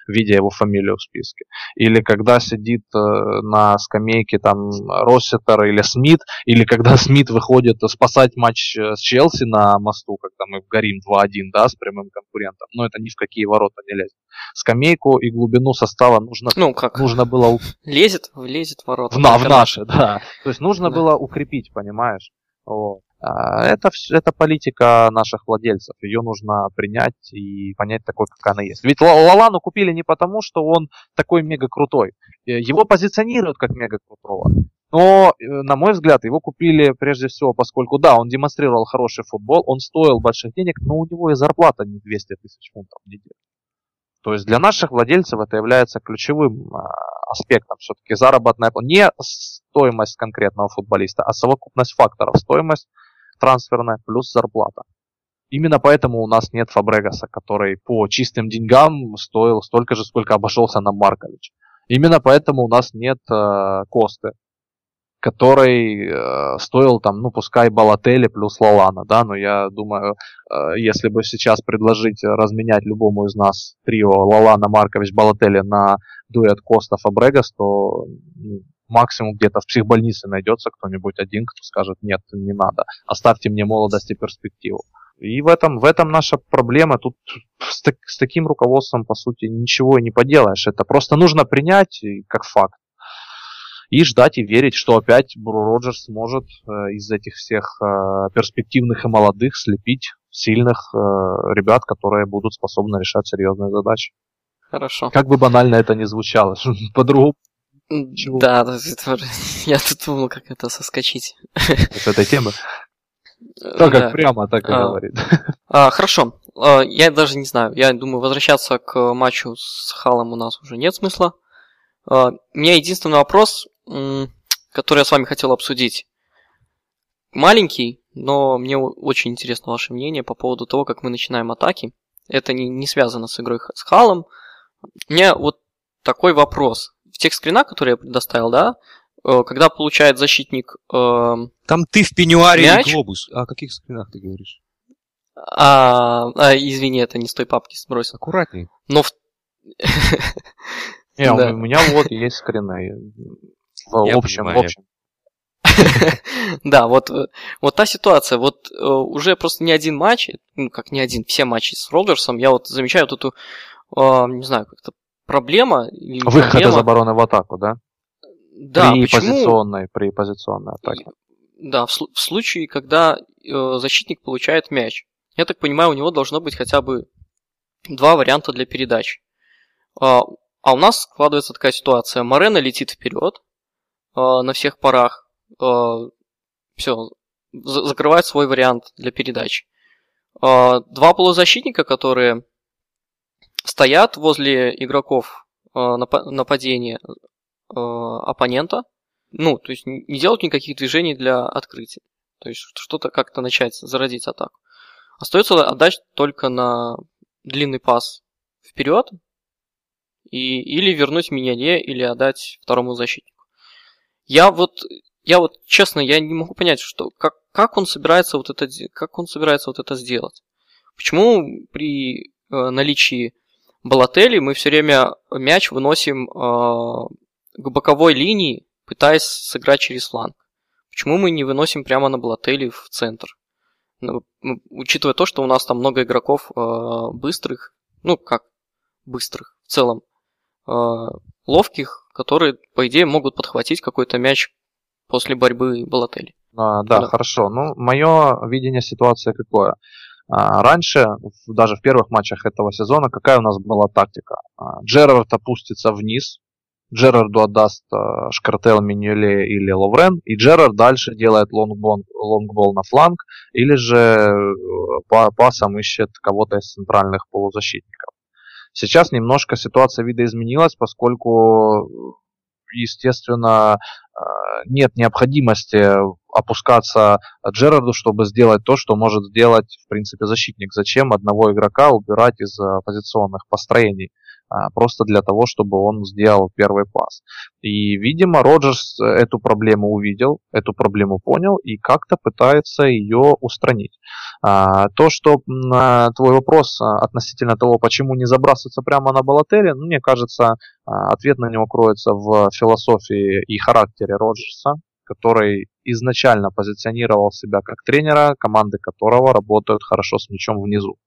видя его фамилию в списке. Или когда сидит э, на скамейке там Россетер или Смит, или когда *laughs* Смит выходит спасать матч э, с Челси на мосту, когда мы горим 2-1, да, с прямым конкурентом. Но это ни в какие ворота не лезет. Скамейку и глубину состава нужно, ну, как? нужно было... Лезет, влезет в ворота. В, на, в наши, да. То есть нужно да. было укрепить, понимаешь? Вот. А, это, это политика наших владельцев. Ее нужно принять и понять такой, как она есть. Ведь Лалану купили не потому, что он такой мега крутой. Э, его позиционируют как мега крутого. Но, э, на мой взгляд, его купили прежде всего, поскольку, да, он демонстрировал хороший футбол, он стоил больших денег, но у него и зарплата не 200 тысяч фунтов в неделю. То есть для наших владельцев это является ключевым а, аспектом. Все-таки заработная плата. Не стоимость конкретного футболиста, а совокупность факторов. Стоимость трансферная плюс зарплата. Именно поэтому у нас нет Фабрегаса, который по чистым деньгам стоил столько же, сколько обошелся на Маркович. Именно поэтому у нас нет э, Косты, который э, стоил там, ну, пускай Балатели плюс Лалана, да, но я думаю, э, если бы сейчас предложить разменять любому из нас трио Лалана, Маркович, Балатели на дуэт Коста Фабрегас, то ну, максимум где-то в психбольнице найдется кто-нибудь один, кто скажет, нет, не надо, оставьте мне молодость и перспективу. И в этом, в этом наша проблема. Тут с, так, с таким руководством, по сути, ничего и не поделаешь. Это просто нужно принять как факт. И ждать и верить, что опять Бру Роджерс сможет э, из этих всех э, перспективных и молодых слепить сильных э, ребят, которые будут способны решать серьезные задачи. Хорошо. Как бы банально это ни звучало, *laughs* по-другому чего? Да, *laughs* я тут думал, как это соскочить. *laughs* С этой темы? Так как прямо, так и а, говорит. *laughs* А, хорошо. А, я даже не знаю. Я думаю, возвращаться к матчу с Халом у нас уже нет смысла. А, у меня единственный вопрос, который я с вами хотел обсудить. Маленький, но мне очень интересно ваше мнение по поводу того, как мы начинаем атаки. Это не, не связано с игрой с Халом. У меня вот такой вопрос тех скринах, которые я предоставил, да, э, когда получает защитник... Э, Там ты в пенюаре мяч, и глобус. О каких скринах ты говоришь? А, а, извини, это не с той папки сбросил. Аккуратней. Но в... *laughs* Не, у меня вот есть скрины. В общем, в общем. *laughs* Да, вот, вот та ситуация, вот э, уже просто не один матч, ну как не один, все матчи с Роджерсом, я вот замечаю вот эту, э, не знаю, как-то проблема... Выход проблема... из обороны в атаку, да? Да, при почему... позиционной, при позиционной атаке. Да, в, в случае, когда э, защитник получает мяч. Я так понимаю, у него должно быть хотя бы два варианта для передач. А, а у нас складывается такая ситуация. Морена летит вперед э, на всех парах. Э, все, за- закрывает свой вариант для передач. Э, два полузащитника, которые стоят возле игроков э, нападения э, оппонента, ну, то есть не делают никаких движений для открытия. То есть что-то как-то начать, зародить атаку. Остается отдать только на длинный пас вперед, и, или вернуть Миньоне, или отдать второму защитнику. Я вот, я вот, честно, я не могу понять, что, как, как он собирается вот это, как он собирается вот это сделать. Почему при э, наличии Балатели мы все время мяч выносим э, к боковой линии, пытаясь сыграть через фланг. Почему мы не выносим прямо на Балатели в центр? Ну, учитывая то, что у нас там много игроков э, быстрых, ну как быстрых в целом, э, ловких, которые, по идее, могут подхватить какой-то мяч после борьбы Балатели. А, да, да, хорошо. Ну, мое видение ситуации какое? А, раньше, даже в первых матчах этого сезона, какая у нас была тактика? А, Джерард опустится вниз, Джерарду отдаст а, Шкартел, Миньоле или Ловрен, и Джерард дальше делает лонгбол, лонгбол на фланг, или же э, по пасам ищет кого-то из центральных полузащитников. Сейчас немножко ситуация видоизменилась, поскольку естественно, э, нет необходимости опускаться Джерарду, чтобы сделать то, что может сделать, в принципе, защитник. Зачем одного игрока убирать из позиционных построений? а, просто для того, чтобы он сделал первый пас. И, видимо, Роджерс эту проблему увидел, эту проблему понял и как-то пытается ее устранить. А, то, что твой вопрос а, относительно того, почему не забрасываться прямо на Балатели, ну, мне кажется, ответ на него кроется в философии и характере Роджерса, который изначально позиционировал себя как тренера, команды которого работают хорошо с мячом внизу.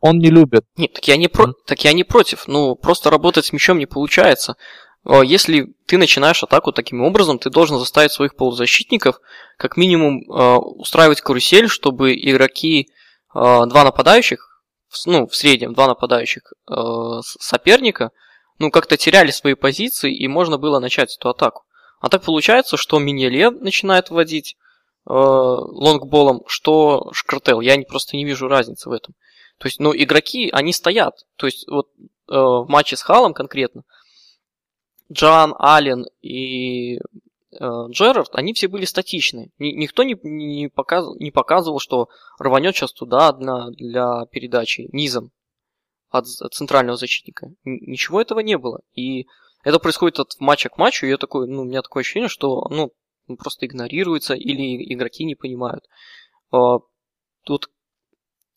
Он не любит. Нет, так я не, про... mm. так я не против. Ну, просто работать с мячом не получается. А если ты начинаешь атаку таким образом, ты должен заставить своих полузащитников как минимум э, устраивать карусель, чтобы игроки, э, два нападающих, ну, в среднем два нападающих э, соперника, ну, как-то теряли свои позиции, и можно было начать эту атаку. А так получается, что Миньеле начинает вводить э, лонгболом, что Шкартел. Я не, просто не вижу разницы в этом. То есть, ну, игроки, они стоят. То есть, вот э, в матче с Халом конкретно, Джан, Аллен и э, Джерард, они все были статичны. Ни, никто не, не, показ, не показывал, что рванет сейчас туда для, для передачи низом от, от центрального защитника. Ничего этого не было. И это происходит от матча к матчу, и я такой, ну, у меня такое ощущение, что ну, просто игнорируется или игроки не понимают. А, тут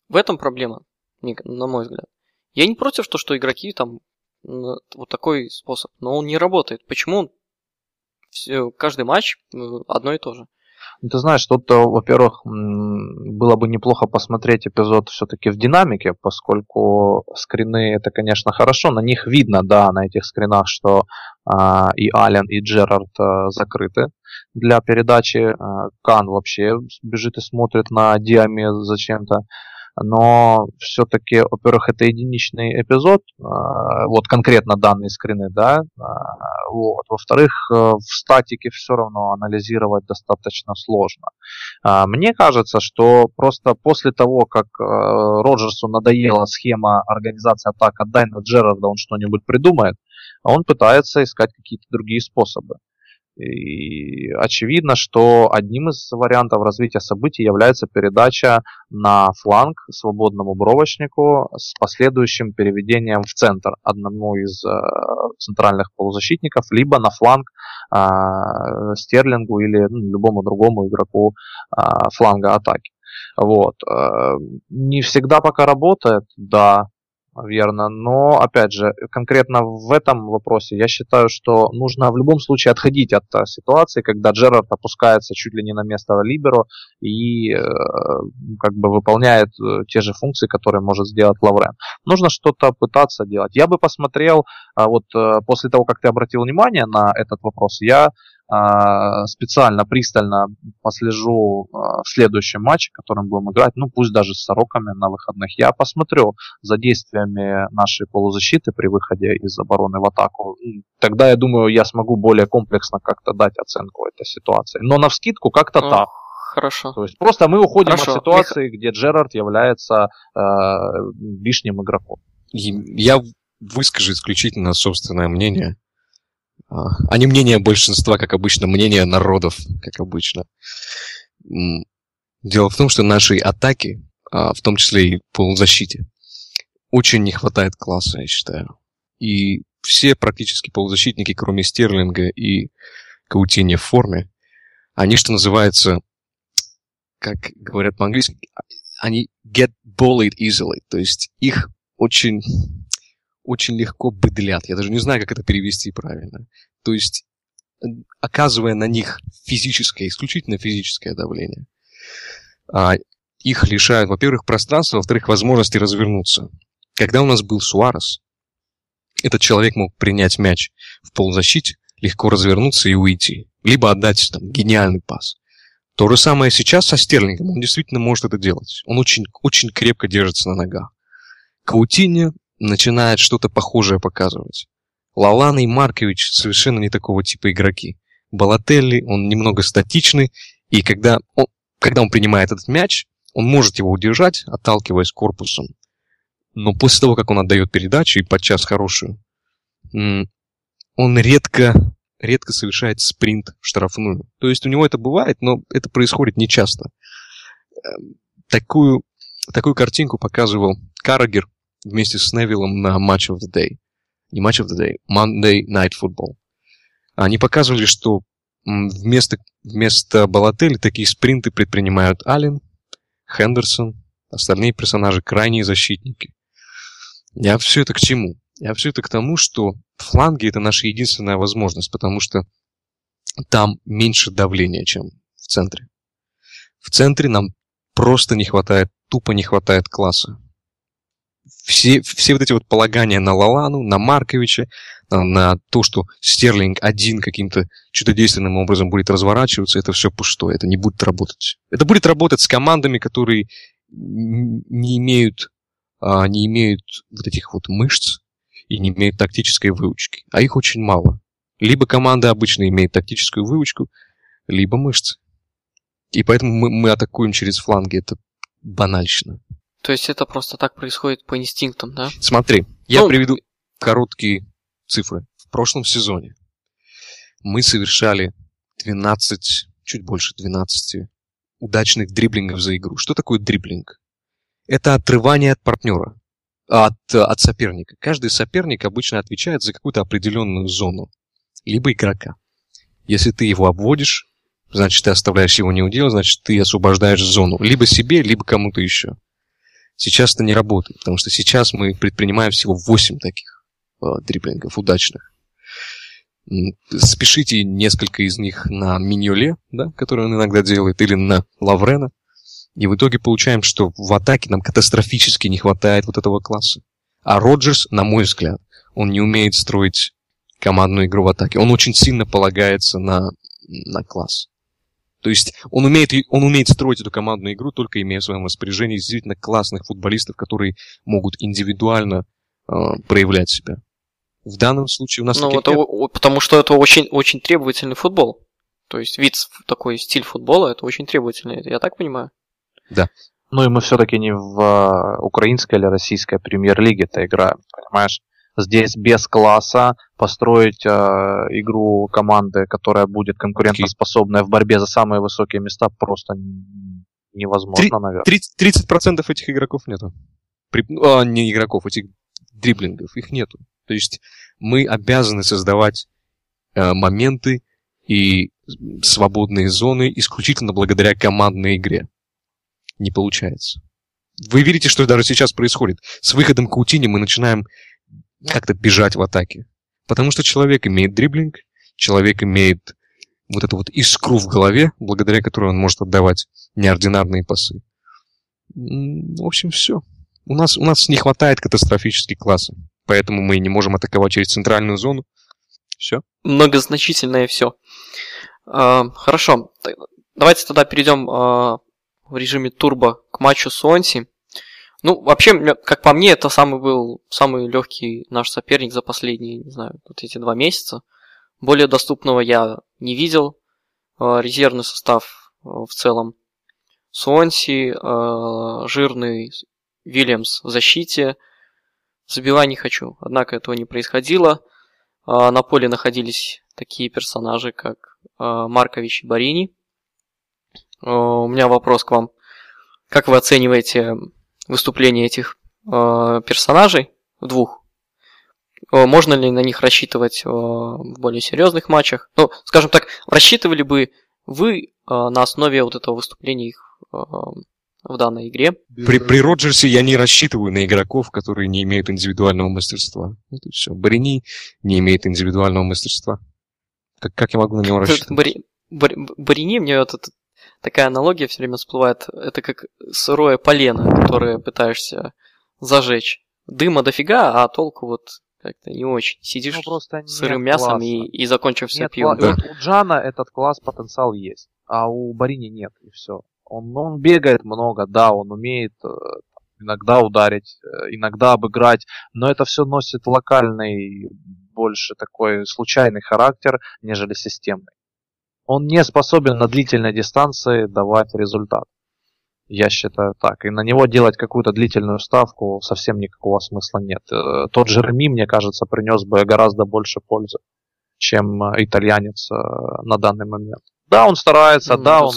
в этом проблема на мой взгляд. Я не против того, что игроки там вот такой способ, но он не работает. Почему все, каждый матч одно и то же? Ну, ты знаешь, тут, э, во-первых, было бы неплохо посмотреть эпизод все-таки в динамике, поскольку скрины это, конечно, хорошо, на них видно, да, на этих скринах, что а, и Ален, и Джерард а, закрыты для передачи. А, Кан вообще бежит и смотрит на Диаме зачем-то но все-таки, во-первых, это единичный эпизод, а, вот конкретно данные скрины, да, а, вот. Во-вторых, э, в статике все равно анализировать достаточно сложно. А, мне кажется, что просто после того, как э, Роджерсу надоела схема организации атак, отдай на Джерарда, он что-нибудь придумает, он пытается искать какие-то другие способы. И очевидно, что одним из вариантов развития событий является передача на фланг свободному бровочнику с последующим переведением в центр одному из э, центральных полузащитников, либо на фланг э, Стерлингу или ну, любому другому игроку э, фланга атаки. Вот. Э, не всегда пока работает, да, Верно, но опять же, конкретно в этом вопросе я считаю, что нужно в любом случае отходить от э, ситуации, когда Джерард опускается чуть ли не на место Либеро и э, как бы выполняет э, те же функции, которые может сделать Лаврен. Нужно что-то пытаться делать. Я бы посмотрел, э, вот после того, как ты обратил внимание на этот вопрос, я а, специально, пристально послежу а, в следующем матче, которым будем играть, ну пусть даже с Сороками на выходных, я посмотрю за действиями нашей полузащиты при выходе из обороны в атаку. Тогда, я думаю, я смогу более комплексно как-то дать оценку этой ситуации. Но на вскидку как-то ну, так. Хорошо. То есть просто мы уходим Хорошо. от ситуации, Мих... где Джерард является э, лишним игроком. Я выскажу исключительно собственное мнение. А, не мнение большинства, как обычно, мнение народов, как обычно. Дело в том, что нашей атаки, а, в том числе и полузащите, очень не хватает класса, я считаю. И все практически полузащитники, кроме Стерлинга и Каутини в форме, они, что называется, как говорят по-английски, они get bullied easily. То есть их очень очень легко быдлят. Я даже не знаю, как это перевести правильно. То есть, оказывая на них физическое, исключительно физическое давление, а, их лишают, во-первых, пространства, во-вторых, возможности развернуться. Когда у нас был Суарес, этот человек мог принять мяч в полузащите, легко развернуться и уйти. Либо отдать там гениальный пас. То же самое сейчас со Стерлингом. Он действительно может это делать. Он очень, очень крепко держится на ногах. Каутиньо начинает что-то похожее показывать. Лалан и Маркович совершенно не такого типа игроки. Балателли, он немного статичный, и когда он, когда он принимает этот мяч, он может его удержать, отталкиваясь корпусом. Но после того, как он отдает передачу, и подчас хорошую, он редко, редко совершает спринт в штрафную. То есть у него это бывает, но это происходит нечасто. Эм, такую, такую картинку показывал Карагер вместе с Невиллом на Match of the Day. Не Match of the Day, Monday Night Football. Они показывали, что вместо, вместо Балотели такие спринты предпринимают Аллен, Хендерсон, остальные персонажи крайние защитники. Я все это к чему? Я все это к тому, что фланги это наша единственная возможность, потому что там меньше давления, чем в центре. В центре нам просто не хватает, тупо не хватает класса. Все, все вот эти вот полагания на Лалану, на Марковича, на, на то, что Стерлинг один каким-то чудодейственным образом будет разворачиваться, это все пустое, это не будет работать. Это будет работать с командами, которые не имеют, а, не имеют вот этих вот мышц и не имеют тактической выучки. А их очень мало. Либо команда обычно имеет тактическую выучку, либо мышцы. И поэтому мы, мы атакуем через фланги. Это банальщина. То есть это просто так происходит по инстинктам, да? Смотри, я ну, приведу короткие цифры. В прошлом сезоне мы совершали 12, чуть больше 12 удачных дриблингов за игру. Что такое дриблинг? Это отрывание от партнера, от, от соперника. Каждый соперник обычно отвечает за какую-то определенную зону либо игрока. Если ты его обводишь, значит, ты оставляешь его неудел, значит, ты освобождаешь зону. Либо себе, либо кому-то еще. Сейчас это не работает, потому что сейчас мы предпринимаем всего 8 таких э, дриблингов удачных. Спешите несколько из них на Миньоле, да, который он иногда делает, или на Лаврена. И в итоге получаем, что в атаке нам катастрофически не хватает вот этого класса. А Роджерс, на мой взгляд, он не умеет строить командную игру в атаке. Он очень сильно полагается на, на класс. То есть он умеет, он умеет строить эту командную игру, только имея в своем распоряжении действительно классных футболистов, которые могут индивидуально э, проявлять себя. В данном случае у нас... Ну, это, нет. потому что это очень, очень требовательный футбол. То есть вид, такой стиль футбола, это очень требовательный, я так понимаю? Да. Ну и мы все-таки не в э, украинской или российской премьер-лиге-то играем, понимаешь? Здесь без класса построить э, игру команды, которая будет конкурентоспособная в борьбе за самые высокие места, просто невозможно, 3, наверное. 30, 30% этих игроков нету. При, а, не игроков, этих дриблингов, их нету. То есть мы обязаны создавать э, моменты и свободные зоны исключительно благодаря командной игре. Не получается. Вы видите, что даже сейчас происходит. С выходом Каутини мы начинаем как-то бежать в атаке. Потому что человек имеет дриблинг, человек имеет вот эту вот искру в голове, благодаря которой он может отдавать неординарные пасы. В общем, все. У нас, у нас не хватает катастрофически класса. Поэтому мы не можем атаковать через центральную зону. Все. Многозначительное все. А, хорошо. Давайте тогда перейдем а, в режиме турбо к матчу Суонси. Ну, вообще, как по мне, это самый был самый легкий наш соперник за последние, не знаю, вот эти два месяца. Более доступного я не видел. А, резервный состав а, в целом. Суонси, а, жирный Вильямс в защите. Забивать не хочу. Однако этого не происходило. На поле находились такие персонажи, как Маркович и Барини. У меня вопрос к вам. Как вы оцениваете выступления этих э, персонажей, двух, э, можно ли на них рассчитывать э, в более серьезных матчах? Ну, скажем так, рассчитывали бы вы э, на основе вот этого выступления их э, в данной игре? При, при Роджерсе я не рассчитываю на игроков, которые не имеют индивидуального мастерства. Это все. Барини не имеет индивидуального мастерства. Как, как я могу на него рассчитывать? Бари, Бари, Барини мне этот такая аналогия все время всплывает. Это как сырое полено, которое пытаешься зажечь. Дыма дофига, а толку вот как-то не очень. Сидишь ну, просто сырым мясом и, и закончишься нет, пивом. Да. Вот у Джана этот класс потенциал есть, а у Барини нет, и все. Он, он бегает много, да, он умеет э, иногда ударить, э, иногда обыграть, но это все носит локальный, больше такой случайный характер, нежели системный он не способен на длительной дистанции давать результат. Я считаю так. И на него делать какую-то длительную ставку совсем никакого смысла нет. Э, тот же Реми, мне кажется, принес бы гораздо больше пользы, чем итальянец э, на данный момент. Да, он старается, ну, да, он...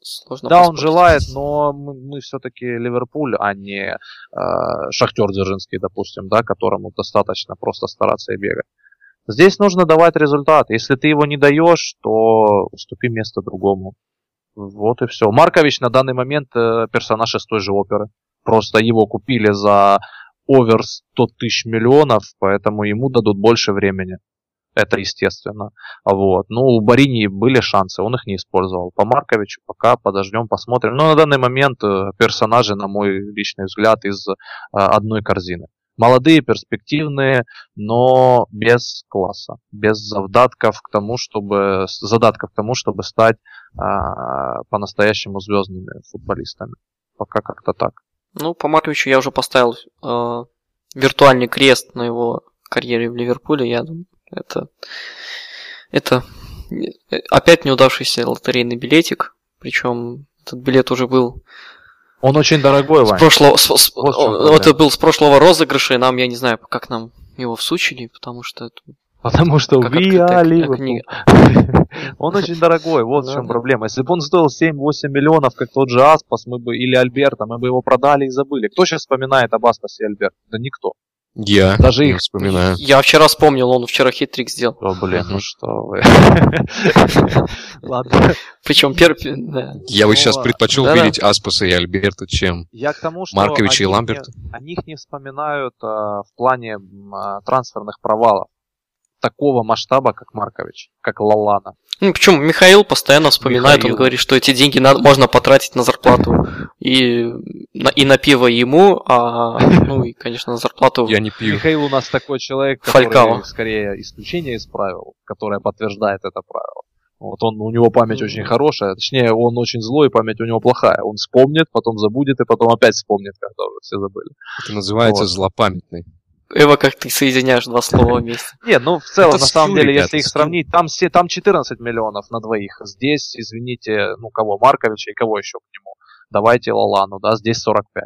сложно Да, он желает, но мы, мы все-таки Ливерпуль, а не э, Шахтер Дзержинский, допустим, да, которому достаточно просто стараться и бегать. Здесь нужно давать результат. Если ты его не даешь, то уступи место другому. Вот и все. Маркович на данный момент э, персонаж из той же оперы. Просто его купили за овер 100 тысяч миллионов, поэтому ему дадут больше времени. Это естественно. Вот. Ну, у Барини были шансы, он их не использовал. По Марковичу пока подождем, посмотрим. Но на данный момент э, персонажи, на мой личный взгляд, из э, одной корзины. Молодые, перспективные, но без класса, без задатков к тому, чтобы задатков к тому, чтобы стать а, по-настоящему звездными футболистами. Пока как-то так. Ну, по Марковичу я уже поставил э, виртуальный крест на его карьере в Ливерпуле. Я думаю, это, это э, опять неудавшийся лотерейный билетик. Причем этот билет уже был Он очень дорогой, с Вань. прошлого, с- с- Вот это был с прошлого розыгрыша, и нам, я не знаю, как нам его всучили, потому что это Потому что Liverpool. книга. *laughs* Он очень дорогой, вот в чем проблема. Если бы он стоил 7-8 миллионов, как тот же Аспас, мы бы, или Альберта, мы бы его продали и забыли. Кто сейчас вспоминает об Аспасе и Альберте? Да никто. Я Даже не их- вспоминаю. Я вчера вспомнил, он вчера хитрик сделал. О, блин, ну что вы. *laughs* Ладно. Причем первый. Я бы Ну, сейчас а- предпочел видеть Аспаса и Альберта, чем Марковича и Ламберта. О них не вспоминают а, в плане а, трансферных провалов такого масштаба, как Маркович, как Лалана. Ну, почему Михаил постоянно вспоминает, Михаил. он говорит, что эти деньги надо, можно потратить на зарплату и на, и на пиво ему, а ну и, конечно, на зарплату. я не пью. Михаил у нас такой человек, который Фалькао. скорее исключение из правил, которое подтверждает это правило. Вот он, у него память очень хорошая, точнее, он очень злой, память у него плохая. Он вспомнит, потом забудет и потом опять вспомнит, когда уже все забыли. Это называется Вот. злопамятный. Эва, как ты соединяешь два слова вместе. Нет, ну в целом, Это на самом деле, ребята, если их сравнить, там, все, там 14 миллионов на двоих. Здесь, извините, ну кого, Марковича и кого еще к нему? Давайте Лалану, да, здесь 45.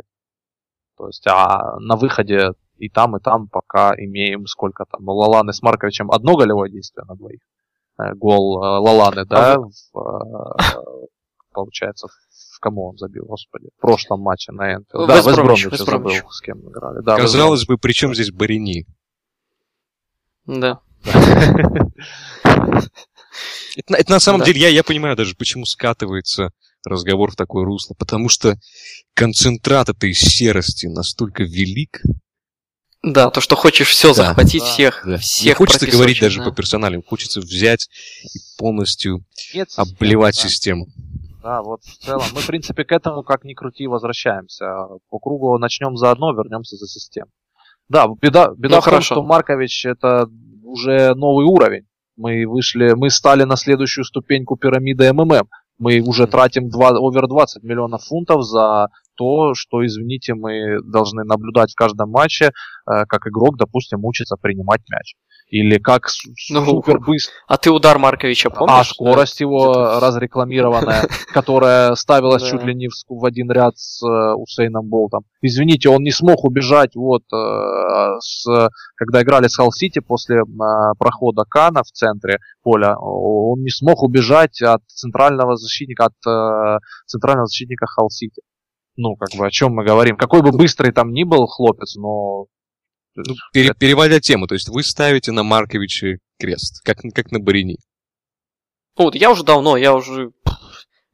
То есть, а на выходе и там, и там пока имеем сколько там. У Лаланы с Марковичем одно голевое действие на двоих. Э, Гол э, Лаланы, да, А в, э, получается, кому он забил, господи, в прошлом матче на Энфилд. Да, Вест Бромвич, забыл, с кем играли. Да, Казалось бы, при чем здесь Барини? Да. *laughs* Это, это на самом Да. деле, я, я понимаю даже, почему скатывается разговор в такое русло. Потому что концентрат этой серости настолько велик. Да, то, что хочешь все Да. захватить, Да. всех, Да. всех Не хочется говорить даже да. по персоналям. Хочется взять и полностью Нет обливать да. систему. Да, вот в целом. Мы, в принципе, к этому, как ни крути, возвращаемся. По кругу начнем за одно, вернемся за систему. Да, беда, беда Ну, в том, хорошо. что Маркович это уже новый уровень. Мы вышли, мы стали на следующую ступеньку пирамиды МММ. Мы уже тратим два, овер 20 миллионов фунтов за то, что, извините, мы должны наблюдать в каждом матче, э, как игрок, допустим, учится принимать мяч. Или как Ну, супер быстро А ты удар Марковича помнишь? а скорость его Где-то- разрекламированная, *laughs* которая ставилась Да. чуть ли не в, один ряд с э, Усейном Болтом. Извините, он не смог убежать, вот, э, с, когда играли с Халл Сити после прохода Кана в центре поля, он не смог убежать от центрального защитника, от центрального защитника Халл Сити. Ну, как бы, о чем мы говорим. Какой бы быстрый там ни был хлопец, но... Ну, пере- переводя тему, то есть вы ставите на Марковича крест, как, как на Барини. Ну, вот я уже давно, я уже...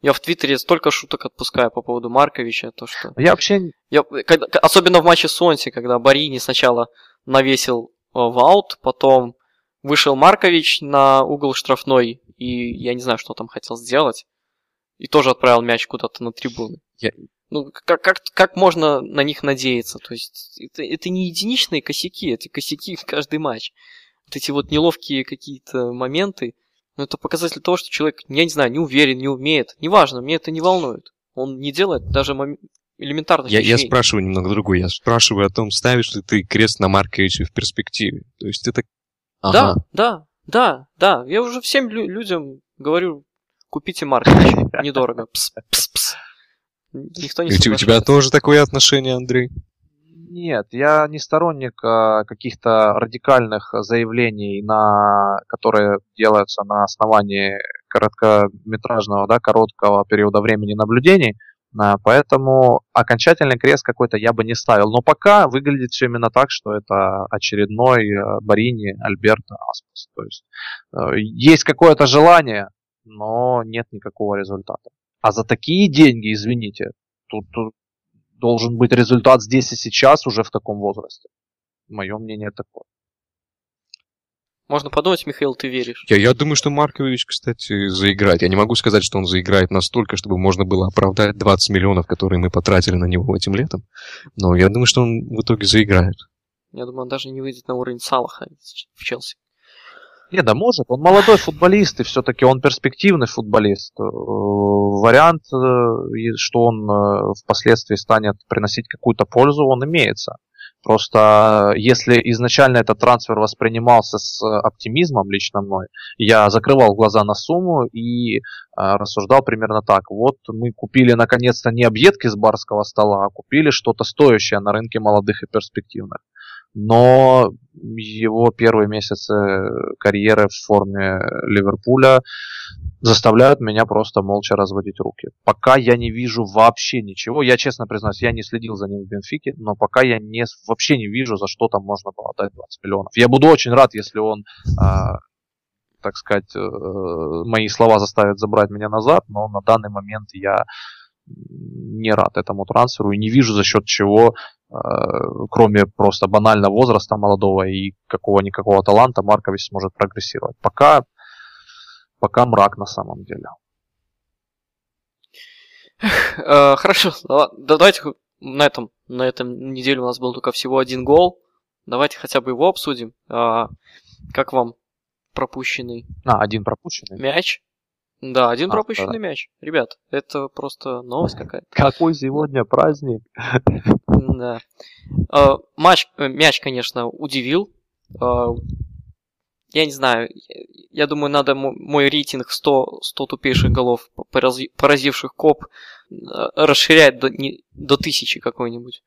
Я в Твиттере столько шуток отпускаю по поводу Марковича, то что... Я вообще Я, когда- особенно в матче Сонси, когда Барини сначала навесил э, в аут, потом вышел Маркович на угол штрафной, и я не знаю, что там хотел сделать, и тоже отправил мяч куда-то на трибуны. Я- Ну, как, как, как можно на них надеяться? То есть, это, это не единичные косяки, это косяки в каждый матч. Вот эти вот неловкие какие-то моменты, ну, это показатель того, что человек, я не знаю, не уверен, не умеет. Неважно, мне это не волнует. Он не делает даже мом- элементарных Я, я вещей. спрашиваю немного другое. Я спрашиваю о том, ставишь ли ты крест на Марковича в перспективе. То есть это... Да, Ага. да, да, да. Я уже всем лю- людям говорю, купите Маркович, *laughs* недорого. Пс, пс, пс. Никто не И у тебя- тоже такое отношение, Андрей? Нет, я не сторонник а, каких-то радикальных заявлений, на, которые делаются на основании короткометражного, да, короткого периода времени наблюдений, Поэтому окончательный крест какой-то я бы не ставил. Но пока выглядит все именно так, что это очередной э, Барини Альберто Аспас. То есть э, есть какое-то желание, но нет никакого результата. А за такие деньги, извините, тут, тут должен быть результат здесь и сейчас уже в таком возрасте. Мое мнение такое. Можно подумать, Михаил, ты веришь? Я, я думаю, что Маркович, кстати, заиграет. Я не могу сказать, что он заиграет настолько, чтобы можно было оправдать 20 миллионов, которые мы потратили на него этим летом. Но я думаю, что он в итоге заиграет. Я думаю, он даже не выйдет на уровень Салаха в Челси. Не, да может. Он молодой футболист, и все-таки он перспективный футболист. Э, вариант, э, что он э, впоследствии станет приносить какую-то пользу, он имеется. Просто если изначально этот трансфер воспринимался с оптимизмом лично мной, я закрывал глаза на сумму и э, рассуждал примерно так. Вот мы купили наконец-то не объедки с барского стола, а купили что-то стоящее на рынке молодых и перспективных. Но его первые месяцы карьеры в форме Ливерпуля заставляют меня просто молча разводить руки. Пока я не вижу вообще ничего. Я честно признаюсь, я не следил за ним в Бенфике, но пока я не, вообще не вижу, за что там можно было отдать 20 миллионов. Я буду очень рад, если он, э, так сказать, э, мои слова заставят забрать меня назад, но на данный момент я не рад этому трансферу и не вижу за счет чего, э, кроме просто банально возраста молодого и какого-никакого таланта, Маркович сможет прогрессировать. Пока пока мрак на самом деле. Э, хорошо, давайте на этом, на этом неделе у нас был только всего один гол. Давайте хотя бы его обсудим. А, как вам пропущенный? А, один пропущенный. Мяч. Да, один а, пропущенный да. мяч. Ребят, это просто новость *laughs* какая-то. Какой сегодня праздник? Да. А, матч, э, мяч, конечно, удивил я не знаю, я думаю, надо мой рейтинг 100, 100 тупейших голов, поразивших коп, э, расширять до, не, до тысячи какой-нибудь.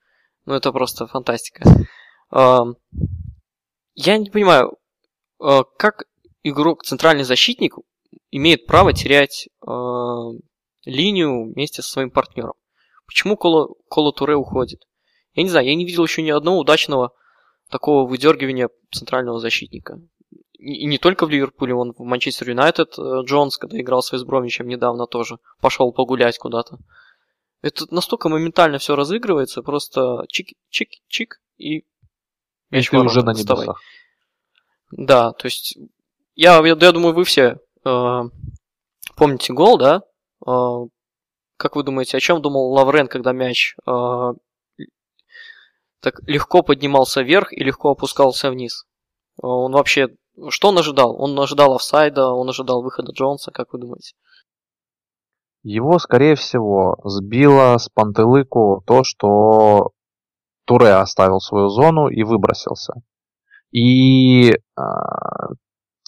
Ну, это просто фантастика. Я не понимаю, э, как игрок, центральный защитник, имеет право терять э, линию вместе со своим партнером. Почему Коло, Коло Туре уходит? Я не знаю, я не видел еще ни одного удачного такого выдергивания центрального защитника и не только в Ливерпуле, он в Манчестер Юнайтед, э, Джонс, когда играл с Вестбромичем недавно тоже, пошел погулять куда-то. Это настолько моментально все разыгрывается, просто чик-чик-чик и... И ты уже на небесах. Да, то есть я, я, я думаю, вы все помните гол, да? Э, как вы думаете, о чем думал Лаврен, когда мяч э, так легко поднимался вверх и легко опускался вниз? Он вообще что он ожидал? Он ожидал офсайда, он ожидал выхода Джонса, как вы думаете? Его, скорее всего, сбило с пантелыку то, что Туре оставил свою зону и выбросился. И э,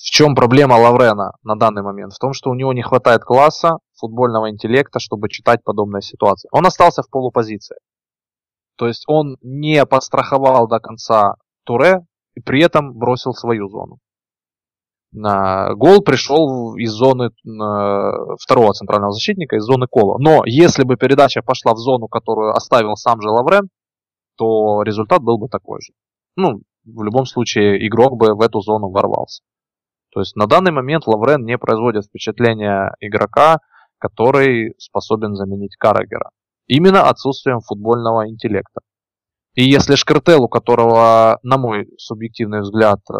в чем проблема Лаврена на данный момент? В том, что у него не хватает класса, футбольного интеллекта, чтобы читать подобные ситуации. Он остался в полупозиции. То есть он не подстраховал до конца Туре и при этом бросил свою зону. Гол пришел из зоны второго центрального защитника, из зоны кола. Но если бы передача пошла в зону, которую оставил сам же Лаврен, то результат был бы такой же. Ну, в любом случае, игрок бы в эту зону ворвался. То есть на данный момент Лаврен не производит впечатления игрока, который способен заменить Карагера. Именно отсутствием футбольного интеллекта. И если Шкартел, у которого, на мой субъективный взгляд, э,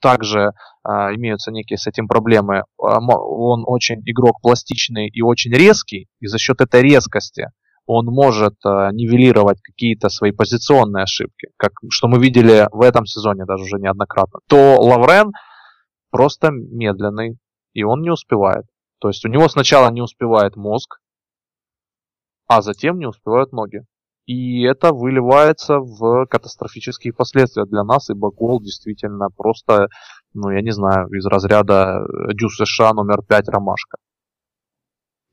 также а, имеются некие с этим проблемы. А, он очень игрок пластичный и очень резкий, и за счет этой резкости он может нивелировать какие-то свои позиционные ошибки, как что мы видели в этом сезоне даже уже неоднократно, то Лаврен просто медленный, и он не успевает. То есть у него сначала не успевает мозг, а затем не успевают ноги. И это выливается в катастрофические последствия для нас, ибо гол действительно просто, ну я не знаю, из разряда Дю США номер 5 ромашка.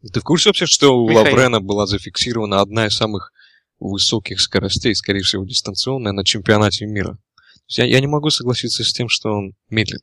Ты в курсе вообще, что у Михаил. Лаврена была зафиксирована одна из самых высоких скоростей, скорее всего, дистанционная на чемпионате мира? Я, я не могу согласиться с тем, что он медлит.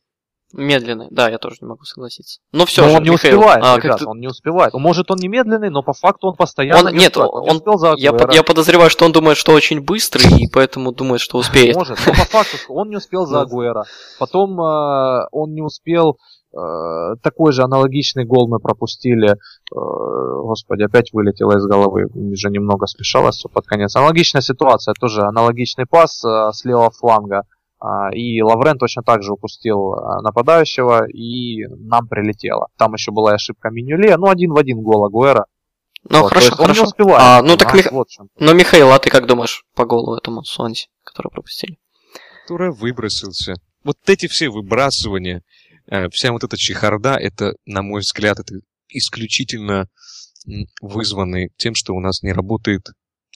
Медленный, да, я тоже не могу согласиться. Но все но же, он не Михаил, успевает, а, ребят, ты- он не успевает. Может, он не медленный, но по факту он постоянно Он- не нет, не он- успел за я, по- я подозреваю, что он думает, что очень быстрый, и поэтому думает, что успеет. Может, но по факту он не успел за Да. Агуэра. Потом э, он не успел э, такой же аналогичный гол мы пропустили. Э, господи, опять вылетело из головы. Уже немного смешалось все под конец. Аналогичная ситуация, тоже аналогичный пас э, с левого фланга. И Лаврен точно так же упустил а, нападающего, и нам прилетело. Там еще была и ошибка Минюле, ну один в один гол Агуэра. Ну, Вот, хорошо, есть Он не хорошо. успевает. А, ну, так понимаешь, Мих- вот. Но, Михаил, а ты как думаешь по голу этому Сонси, который пропустили? который выбросился. Вот эти все выбрасывания, э, вся вот эта чехарда, это, на мой взгляд, это исключительно вызваны тем, что у нас не работает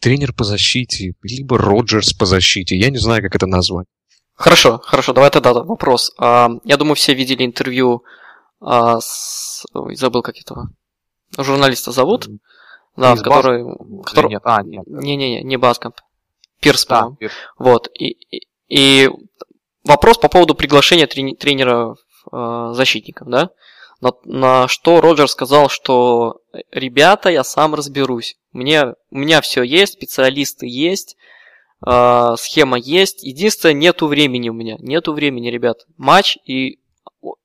тренер по защите, либо Роджерс по защите. Я не знаю, как это назвать. Хорошо, хорошо, давай тогда вопрос. А, я думаю, все видели интервью а, с... Ой, забыл, как этого журналиста зовут. Да, Из который... Или который... Нет, а, нет. Не-не-не, не Баскомп. Пирс, Да, по-моему. Вот. И, и, и вопрос по поводу приглашения трени- тренера э, защитников, да? На, на что Роджер сказал, что ребята, я сам разберусь. Мне, у меня все есть, специалисты есть, э, схема есть. Единственное, нету времени у меня. Нету времени, ребят. Матч и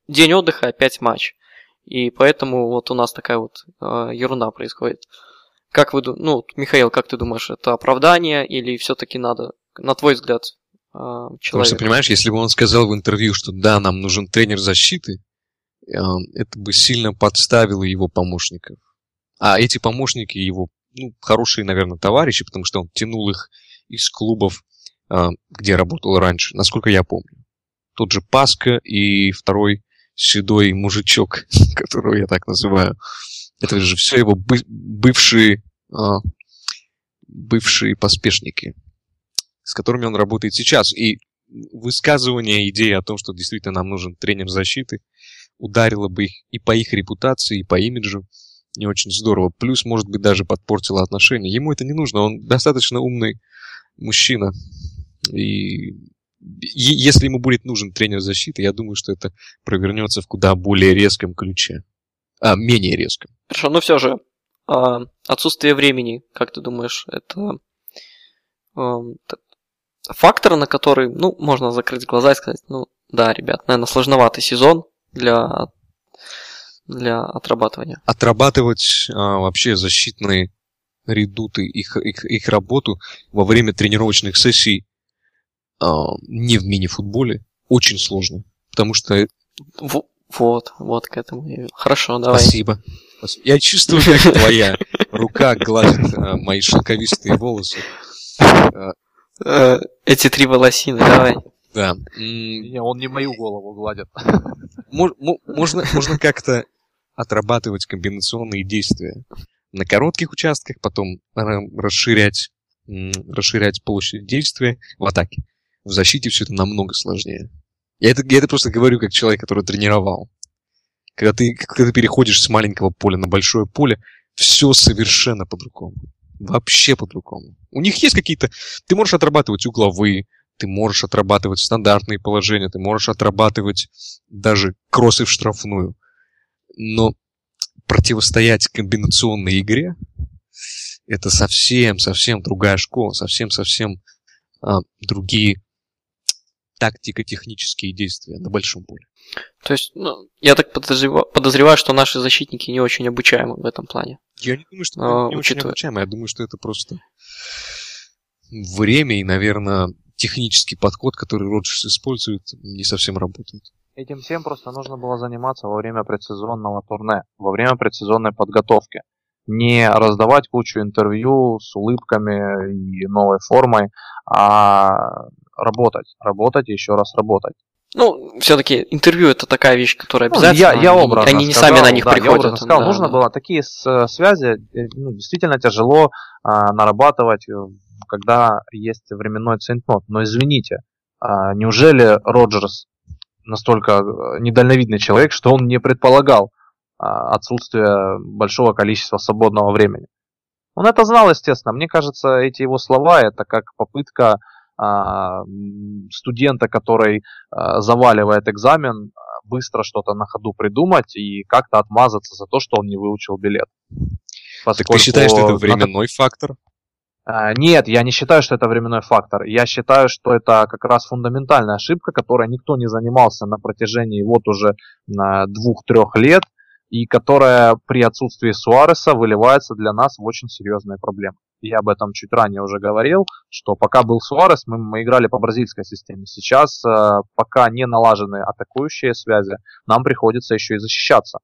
день отдыха опять матч. И поэтому вот у нас такая вот э, ерунда происходит. Как вы, ду- ну, Михаил, как ты думаешь, это оправдание или все-таки надо, на твой взгляд, э, Потому человек? понимаешь, если бы он сказал в интервью, что да, нам нужен тренер защиты, э, это бы сильно подставило его помощников. А эти помощники его, ну, хорошие, наверное, товарищи, потому что он тянул их из клубов, э, где работал раньше, насколько я помню. Тот же Паска и второй седой мужичок, *laughs* которого я так называю. Это же все его бы- бывшие, а, бывшие поспешники, с которыми он работает сейчас. И высказывание идеи о том, что действительно нам нужен тренер защиты, ударило бы их и по их репутации, и по имиджу не очень здорово. Плюс, может быть, даже подпортило отношения. Ему это не нужно, он достаточно умный мужчина. И если ему будет нужен тренер защиты, я думаю, что это провернется в куда более резком ключе. А, менее резком. Хорошо, но все же, а, отсутствие времени, как ты думаешь, это эм, фактор, на который, ну, можно закрыть глаза и сказать, ну, да, ребят, наверное, сложноватый сезон для, для отрабатывания. отрабатывать а, вообще защитные редуты, их, их, их работу во время тренировочных сессий а, не в мини-футболе очень сложно. Потому что... Во- Вот, вот к этому. я. Хорошо, давай. Спасибо. Я чувствую, как твоя рука гладит а, мои шелковистые волосы. Э, Эти три волосины, давай. да. Не, он не мою голову гладит. Мо- мо- можно, можно как-то отрабатывать комбинационные действия на коротких участках, потом ра- расширять, расширять площадь действия в атаке. В защите все это намного сложнее. Я это, я это просто говорю как человек, который тренировал. Когда ты, когда ты переходишь с маленького поля на большое поле, все совершенно по-другому. Вообще по-другому. У них есть какие-то... Ты можешь отрабатывать угловые, ты можешь отрабатывать стандартные положения, ты можешь отрабатывать даже кроссы в штрафную. Но противостоять комбинационной игре это совсем-совсем другая школа, совсем-совсем а, другие тактико-технические действия на большом поле. То есть, ну, я так подозрева- подозреваю, что наши защитники не очень обучаемы в этом плане. Я не думаю, что А, не очень учитывая- обучаемо, я думаю, что это просто время и, наверное, технический подход, который Роджерс использует, не совсем работает. Этим всем просто нужно было заниматься во время предсезонного турне, во время предсезонной подготовки. Не раздавать кучу интервью с улыбками и новой формой, а работать, работать и еще раз работать. Ну, все-таки интервью это такая вещь, которая Ну, обязательно. я, я они- образно Они не сказал, сами на них да, я приходят. образно сказал, да, нужно да. было такие с- связи э, ну, действительно тяжело а, нарабатывать, э, когда есть временной центнот. Но извините, а, неужели Роджерс настолько э, недальновидный человек, что он не предполагал а, отсутствие большого количества свободного времени? Он это знал, естественно. Мне кажется, эти его слова это как попытка а, студента, который а, заваливает экзамен, быстро что-то на ходу придумать и как-то отмазаться за то, что он не выучил билет. Поскольку так ты считаешь, что это временной надо... фактор? А, нет, я не считаю, что это временной фактор. Я считаю, что это как раз фундаментальная ошибка, которой никто не занимался на протяжении вот уже двух-трех лет, и которая при отсутствии Суареса выливается для нас в очень серьезные проблемы. Я об этом чуть ранее уже говорил, что пока был Суарес, мы, мы играли по бразильской системе. Сейчас, э, пока не налажены атакующие связи, нам приходится еще и защищаться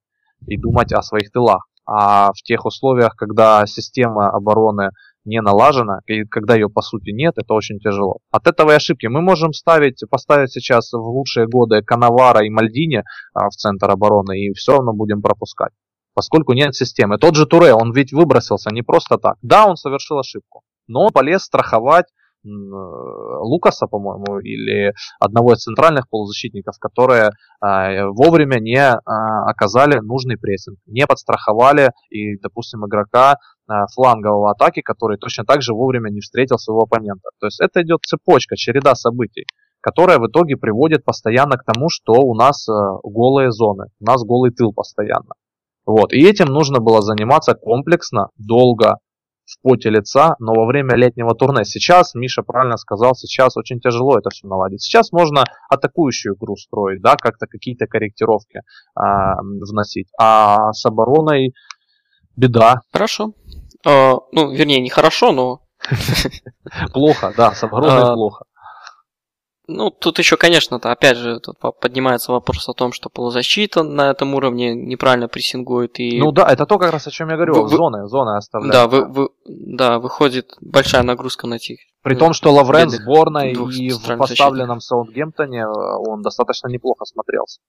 и думать о своих тылах. А в тех условиях, когда система обороны не налажена, и когда ее по сути нет, это очень тяжело. От этого и ошибки. Мы можем ставить, поставить сейчас в лучшие годы Канавара и Мальдини а, в центр обороны, и все равно будем пропускать. Поскольку нет системы. Тот же Туре, он ведь выбросился не просто так. Да, он совершил ошибку, но он полез страховать Лукаса, по-моему, или одного из центральных полузащитников, которые а, вовремя не а, оказали нужный прессинг, не подстраховали и, допустим, игрока а, флангового атаки, который точно так же вовремя не встретил своего оппонента. То есть это идет цепочка, череда событий, которая в итоге приводит постоянно к тому, что у нас голые зоны, у нас голый тыл постоянно. Вот. И этим нужно было заниматься комплексно, долго, в поте лица, но во время летнего турне. Сейчас, Миша правильно сказал, сейчас очень тяжело это все наладить. Сейчас можно атакующую игру строить, да, как-то какие-то корректировки а, вносить. А с обороной беда. Хорошо. А, ну, вернее, не хорошо, но... *laughs* Плохо, да, с обороной а, плохо. Ну, тут еще, конечно, то опять же, тут поднимается вопрос о том, что полузащита на этом уровне неправильно прессингует. И... Ну да, это то, как раз о чем я говорю, вы, зоны, зоны оставляют. Да, вы, вы, да, выходит большая нагрузка на тех. При том, что Лаврен сборной и в поставленном Саундгемптоне э, он достаточно неплохо смотрелся.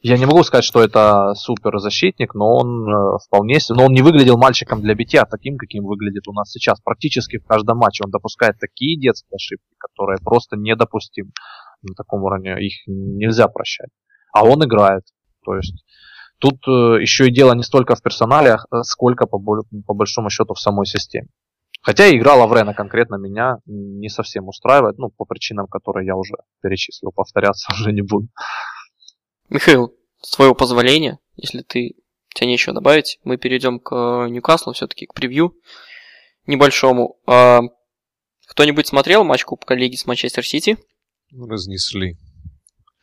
Я не могу сказать, что это супер защитник, но он э, вполне, но он не выглядел мальчиком для битья таким, каким выглядит у нас сейчас. Практически в каждом матче он допускает такие детские ошибки, которые просто недопустимы на таком уровне. Их нельзя прощать. А он играет. То есть тут э, еще и дело не столько в персонале, а сколько по, по большому счету в самой системе. Хотя игра Лаврена конкретно меня не совсем устраивает, ну, по причинам, которые я уже перечислил, повторяться *laughs* уже не буду. Михаил, с твоего позволения, если ты тебе нечего добавить, мы перейдем к Ньюкаслу, все-таки к превью небольшому. А, кто-нибудь смотрел матч Кубка Лиги с Манчестер Сити? Разнесли.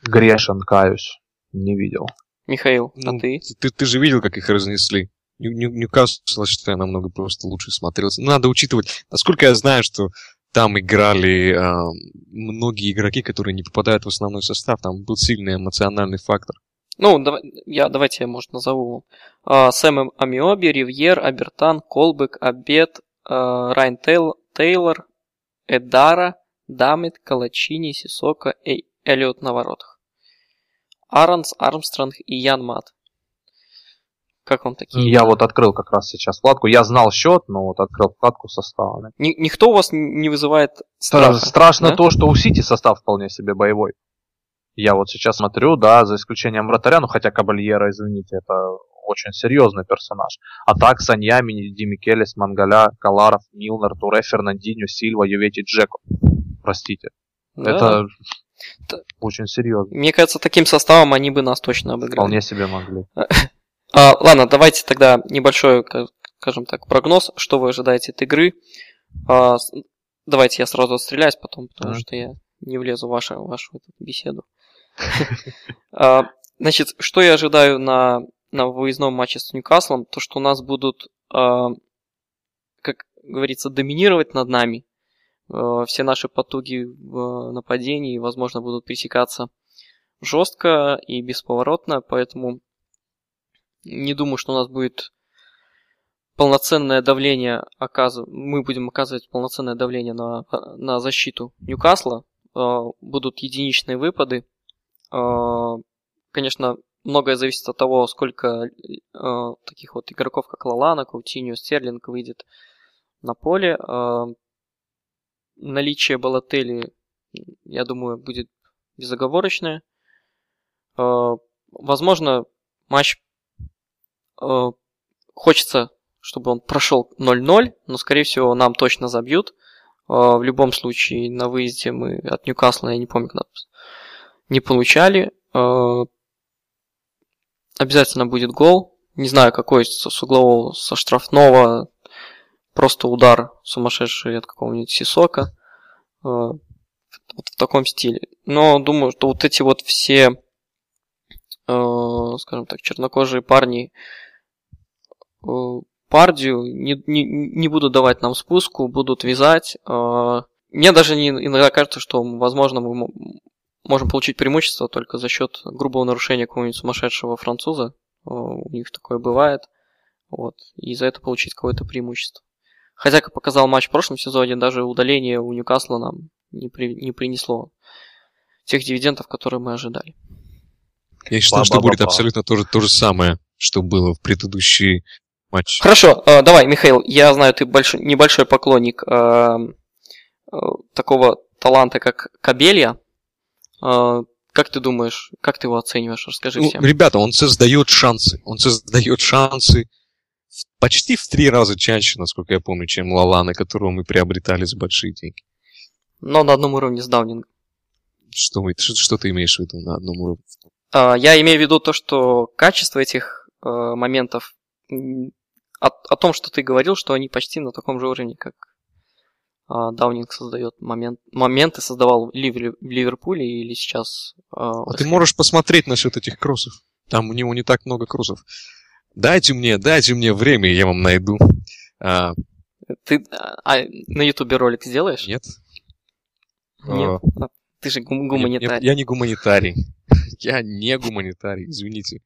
Грешен, каюсь. Не видел. Михаил, а ну, а ты? ты? Ты же видел, как их разнесли. Нью Ньюкасл, считаю, намного просто лучше смотрелся. Надо учитывать, насколько я знаю, что там играли э, многие игроки, которые не попадают в основной состав. Там был сильный эмоциональный фактор. Ну, давай, я, давайте я, может, назову. А, Сэм Амиоби, Ривьер, Абертан, Колбек, Абет, а, Райан Тейл, Тейлор, Эдара, Дамит, Калачини, Сисока и Эллиот на воротах. Аронс, Армстронг и Ян Мат. Как вам такие? Я вот открыл как раз сейчас вкладку. Я знал счет, но вот открыл вкладку состава. Ни, никто у вас не вызывает страха? Страшно да? то, что у Сити состав вполне себе боевой. Я вот сейчас смотрю, да, за исключением вратаря, ну хотя Кабальера, извините, это очень серьезный персонаж. А так Саньями, Ди Микелес, Мангаля, Каларов, Милнер, Туре, Фернандинho, Сильва, Ювети, Джеко. Простите. Да. Это очень серьезно. Мне кажется, таким составом они бы нас точно обыграли. Вполне себе могли. *laughs* А, ладно, давайте тогда небольшой, скажем так, прогноз, что вы ожидаете от игры. А, давайте я сразу отстреляюсь потом, потому mm. что я не влезу в вашу, в вашу беседу. *laughs* А, значит, что я ожидаю на, на выездном матче с Ньюкаслом? То, что у нас будут, как говорится, доминировать над нами. Все наши потуги в нападении, возможно, будут пресекаться жестко и бесповоротно, поэтому не думаю, что у нас будет полноценное давление оказывать, мы будем оказывать полноценное давление на, на защиту Ньюкасла. Будут единичные выпады, а, конечно, многое зависит от того, сколько а, таких вот игроков, как Лалана, Каутиньо, Стерлинг выйдет на поле. А, наличие Балатели, я думаю, будет безоговорочное. Возможно, матч хочется, чтобы он прошел 0-0, но, скорее всего, нам точно забьют. В любом случае, на выезде мы от Ньюкасла, я не помню, не получали. Э, обязательно будет гол. Не знаю, какой с углового, со штрафного. Просто удар сумасшедший от какого-нибудь Сисока. Вот в таком стиле. Но думаю, что вот эти вот все, скажем так, чернокожие парни Пардию не, не, не будут давать нам спуску, будут вязать. Мне даже не, иногда кажется, что, возможно, мы можем получить преимущество только за счет грубого нарушения какого-нибудь сумасшедшего француза. У них такое бывает. Вот. И за это получить какое-то преимущество. Хотя, как показал матч в прошлом сезоне, даже удаление у Ньюкасла нам не, при, не принесло тех дивидендов, которые мы ожидали. Я считаю, что будет абсолютно то же, то же самое, что было в предыдущий матч. Хорошо, э, давай, Михаил, я знаю, ты большой, небольшой поклонник э, э, такого таланта, как Кабелья. Э, как ты думаешь, как ты его оцениваешь? Расскажи ну, всем. Ребята, он создает шансы. Он создает шансы почти в три раза чаще, насколько я помню, чем Лалана, которого мы приобретали за большие деньги. Но на одном уровне с Даунинг. Что, мы, что, что ты имеешь в виду на одном уровне? Uh, я имею в виду то, что качество этих uh, моментов о, о том, что ты говорил, что они почти на таком же уровне, как uh, Даунинг создает момент, моменты, создавал в Ливерпуле или сейчас. а ты можешь посмотреть насчет этих кроссов. Там у него не так много кроссов. Дайте мне, дайте мне время, я вам найду. А... Ты а, на Ютубе ролик сделаешь? Нет. Нет. А... Ты же гум- гуманитарий. Я, я не гуманитарий. *laughs* Я не гуманитарий, извините.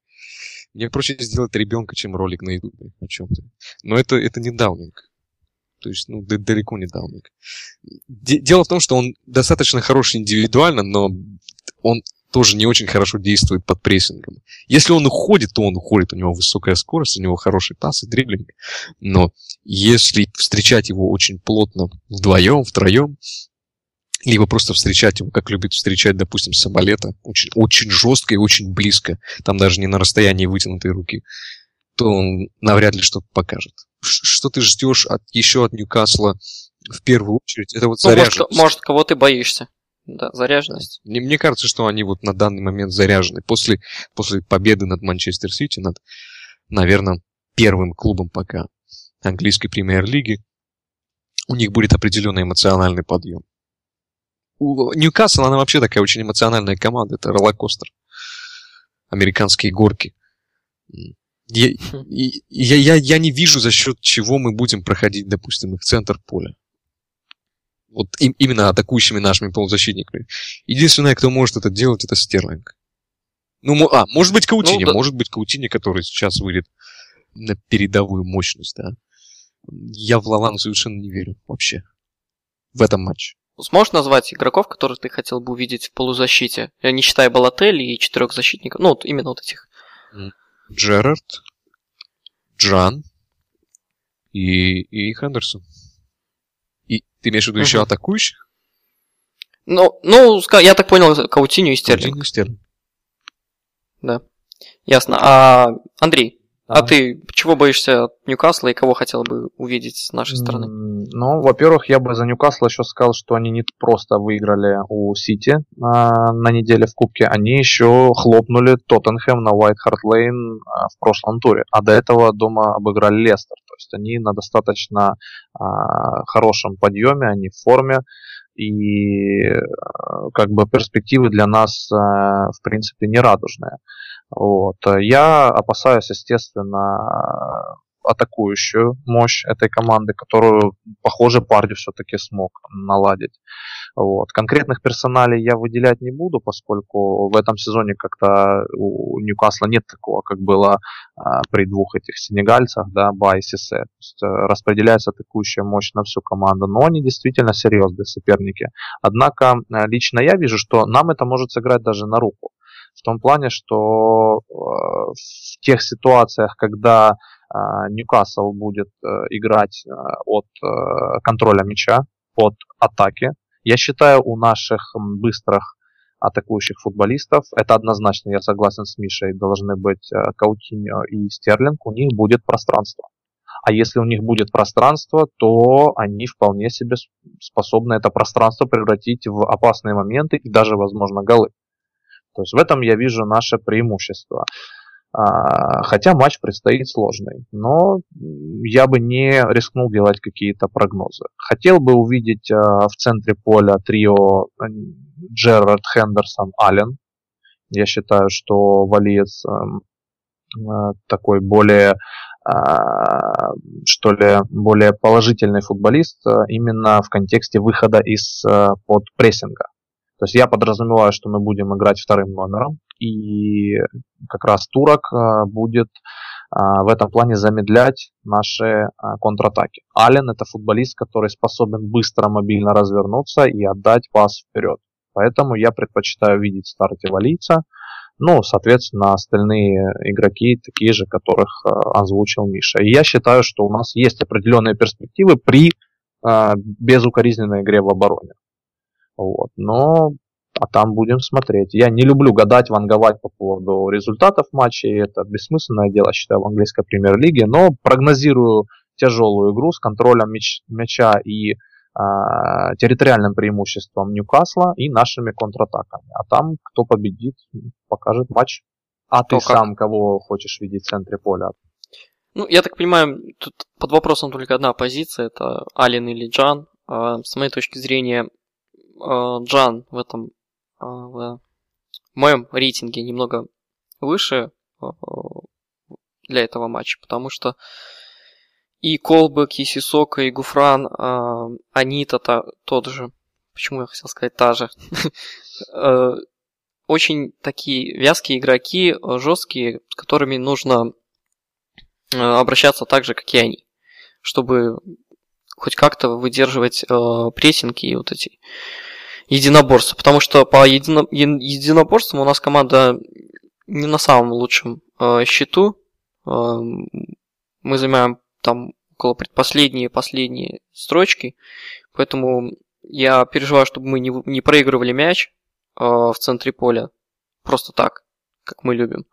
Мне проще сделать ребенка, чем ролик на ютубе о чем-то. Но это, это не даунинг. То есть, ну, далеко не даунинг. Дело в том, что он достаточно хороший индивидуально, но он тоже не очень хорошо действует под прессингом. Если он уходит, то он уходит, у него высокая скорость, у него хороший пас и дриблинг. Но если встречать его очень плотно вдвоем, втроем, либо просто встречать его, как любит встречать, допустим, Соболета, очень, очень жестко и очень близко, там даже не на расстоянии вытянутой руки, то он навряд ли что-то покажет. Что ты ждешь от, еще от Ньюкасла в первую очередь? Это вот ну, заряженность. Может, может, кого ты боишься. Да, заряженность. Мне, мне кажется, что они вот на данный момент заряжены. После, после победы над Манчестер Сити, над, наверное, первым клубом пока английской премьер-лиги, у них будет определенный эмоциональный подъем. У Ньюкасл, она вообще такая очень эмоциональная команда, это роллокостер. Американские горки. Я, я, я, я не вижу, за счет чего мы будем проходить, допустим, их центр поля вот им, именно атакующими нашими полузащитниками. Единственное, кто может это делать, это Стерлинг. Ну, а, может быть Каутини, ну, да. может быть Каутини, который сейчас выйдет на передовую мощность, да. Я в Лалану совершенно не верю вообще в этом матче. Сможешь назвать игроков, которых ты хотел бы увидеть в полузащите? Я не считая Балатели и четырех защитников. Ну, вот именно вот этих. Джерард, Джан и, и Хендерсон. Ты имеешь в виду угу. еще атакующих? Ну, ну, я так понял, Каутиню и Стерлинг. Каутиню и Стерлинг. Да. Ясно. А, Андрей, а, ты чего боишься от Ньюкасла и кого хотел бы увидеть с нашей стороны? Ну, во-первых, я бы за Ньюкасл еще сказал, что они не просто выиграли у Сити а, на неделе в Кубке, они еще хлопнули Тоттенхэм на Уайт Харт Лейн в прошлом туре, а до этого дома обыграли Лестер. То есть они на достаточно а, хорошем подъеме, они в форме и а, как бы перспективы для нас а, в принципе не радужные. Вот. Я опасаюсь, естественно, атакующую мощь этой команды, которую, похоже, Парди все-таки смог наладить. Вот. Конкретных персоналей я выделять не буду, поскольку в этом сезоне как-то у Ньюкасла нет такого, как было а, при двух этих сенегальцах, да, Ба и. То есть, э, распределяется атакующая мощь на всю команду, но они действительно серьезные соперники. Однако э, лично я вижу, что нам это может сыграть даже на руку. В том плане, что э, в тех ситуациях, когда э, Ньюкасл будет э, играть от контроля мяча, от атаки, я считаю, у наших быстрых атакующих футболистов, это однозначно, я согласен с Мишей, должны быть Каутиньо и Стерлинг, у них будет пространство. А если у них будет пространство, то они вполне себе способны это пространство превратить в опасные моменты и даже, возможно, голы. То есть в этом я вижу наше преимущество. А, хотя матч предстоит сложный, но я бы не рискнул делать какие-то прогнозы. Хотел бы увидеть а, в центре поля трио Джерард Хендерсон Аллен. Я считаю, что валиец эм, э, такой более а, что ли, более положительный футболист э, именно в контексте выхода из э, под прессинга. То есть я подразумеваю, что мы будем играть вторым номером, и как раз турок э, будет э, в этом плане замедлять наши э, контратаки. Ален это футболист, который способен быстро мобильно развернуться и отдать пас вперед. Поэтому я предпочитаю видеть старте валийца. Ну, соответственно, остальные игроки такие же, которых озвучил Миша. И я считаю, что у нас есть определенные перспективы при безукоризненной игре в обороне. Вот. Но а там будем смотреть. Я не люблю гадать, ванговать по поводу результатов матчей. Это бессмысленное дело, считаю, в английской премьер-лиге. Но прогнозирую тяжелую игру с контролем мяч, мяча и э, территориальным преимуществом Ньюкасла и нашими контратаками. А там кто победит, покажет матч. А ты как? сам кого хочешь видеть в центре поля? Ну, я так понимаю, тут под вопросом только одна позиция, это Ален или Джан. А, с моей точки зрения, Э, Джан в этом в моем рейтинге немного выше э, для этого матча, потому что и Колбек, и Сисока, и Гуфран, они-то тот же, почему я хотел сказать та же, *laughs* очень такие вязкие игроки, жесткие, с которыми нужно обращаться так же, как и они, чтобы хоть как-то выдерживать прессинги и вот эти единоборства, потому что по едино, единоборствам у нас команда не на самом лучшем э, счету. Э, мы занимаем там около предпоследние последние строчки, поэтому я переживаю, чтобы мы не, не проигрывали мяч э, в центре поля просто так, как мы любим.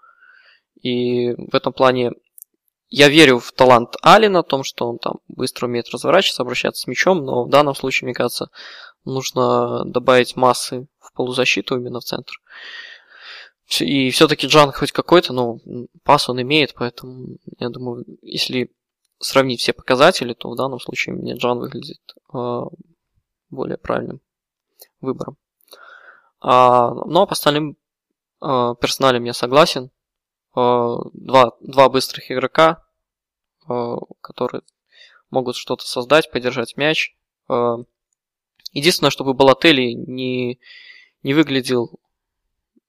И в этом плане я верю в талант Алина, в том, что он там быстро умеет разворачиваться, обращаться с мячом, но в данном случае, мне кажется, нужно добавить массы в полузащиту именно в центр. И все-таки Джан хоть какой-то, ну, пас он имеет, поэтому я думаю, если сравнить все показатели, то в данном случае мне Джан выглядит э, более правильным выбором. А, но ну, а по остальным э, персоналям я согласен. Э, два, два быстрых игрока, э, которые могут что-то создать, подержать мяч. Э, Единственное, чтобы Балатели не, не выглядел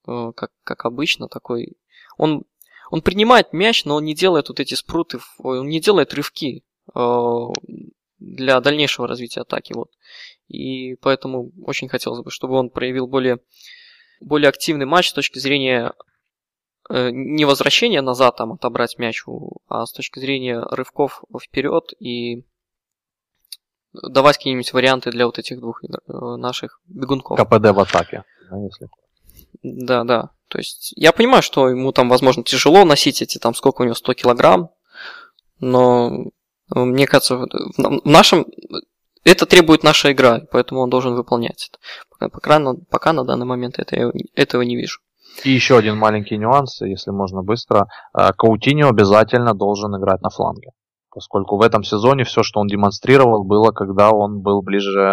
как, как обычно, такой... Он, он принимает мяч, но он не делает вот эти спруты, он не делает рывки для дальнейшего развития атаки. Вот. И поэтому очень хотелось бы, чтобы он проявил более, более активный матч с точки зрения не возвращения назад, там, отобрать мяч, а с точки зрения рывков вперед и давать какие-нибудь варианты для вот этих двух э, наших бегунков. КПД в атаке, да, если. Да, да. То есть я понимаю, что ему там, возможно, тяжело носить эти там, сколько у него, 100 килограмм, но э, мне кажется, в нашем это требует наша игра, поэтому он должен выполнять это. Пока, пока, пока на данный момент это, этого не вижу. И еще один маленький нюанс, если можно быстро. Э, Каутиньо обязательно должен играть на фланге поскольку в этом сезоне все, что он демонстрировал, было, когда он был ближе,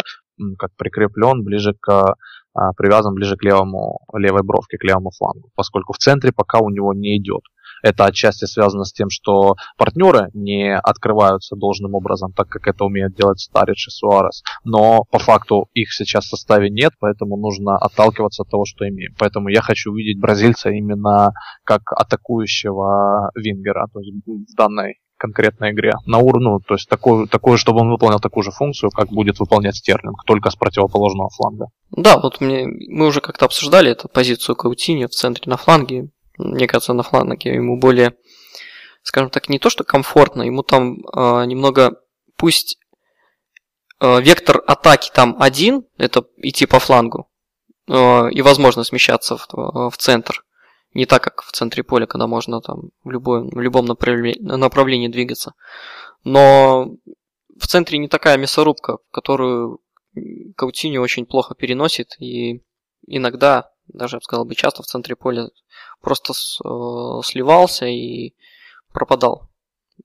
как прикреплен, ближе к а, привязан ближе к левому, левой бровке, к левому флангу, поскольку в центре пока у него не идет. Это отчасти связано с тем, что партнеры не открываются должным образом, так как это умеют делать Старич и Суарес. Но по факту их сейчас в составе нет, поэтому нужно отталкиваться от того, что имеем. Поэтому я хочу увидеть бразильца именно как атакующего вингера, то есть в данной конкретной игре на уровне, ну, то есть такое, такое, чтобы он выполнял такую же функцию, как будет выполнять Стерлинг, только с противоположного фланга. Да, вот мне, мы уже как-то обсуждали эту позицию Каутини в центре на фланге. Мне кажется, на фланге ему более, скажем так, не то что комфортно, ему там э, немного, пусть э, вектор атаки там один, это идти по флангу, э, и возможно смещаться в, в центр, не так, как в центре поля, когда можно там в, любой, в любом направлении, направлении двигаться. Но в центре не такая мясорубка, которую Каутини очень плохо переносит, и иногда даже, я бы сказал, бы часто в центре поля просто с, э, сливался и пропадал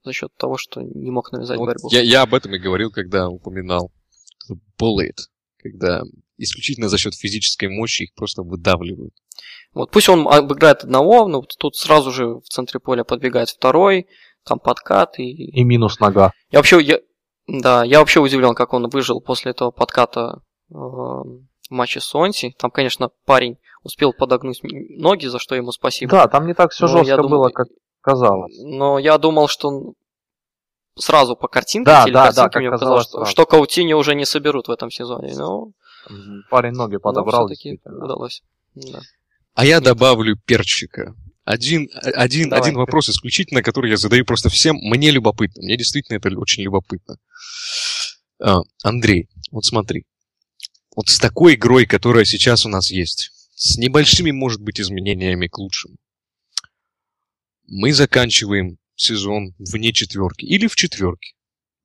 за счет того, что не мог навязать Вот борьбу. я, я об этом и говорил, когда упоминал bullet, когда исключительно за счет физической мощи их просто выдавливают. Вот пусть он обыграет одного, но вот тут сразу же в центре поля подбегает второй, там подкат и... И минус нога. Я вообще, я, да, я вообще удивлен, как он выжил после этого подката э, в матче с Сонси. Там, конечно, парень успел подогнуть ноги, за что ему спасибо. Да, там не так все Но жестко я думаю- было, как казалось. Но я думал, что сразу по картинке, Да, или да, картинке да, как мне казалось что, сразу. что Каутини уже не соберут в этом сезоне. Но, Парень ноги подобрал. все-таки удалось. Да. А я добавлю перчика. Один, один, Давай. один вопрос исключительно, который я задаю просто всем. Мне любопытно. Мне действительно это очень любопытно. А, Андрей, вот смотри. Вот с такой игрой, которая сейчас у нас есть, с небольшими, может быть, изменениями к лучшему, мы заканчиваем сезон вне четверки или в четверке.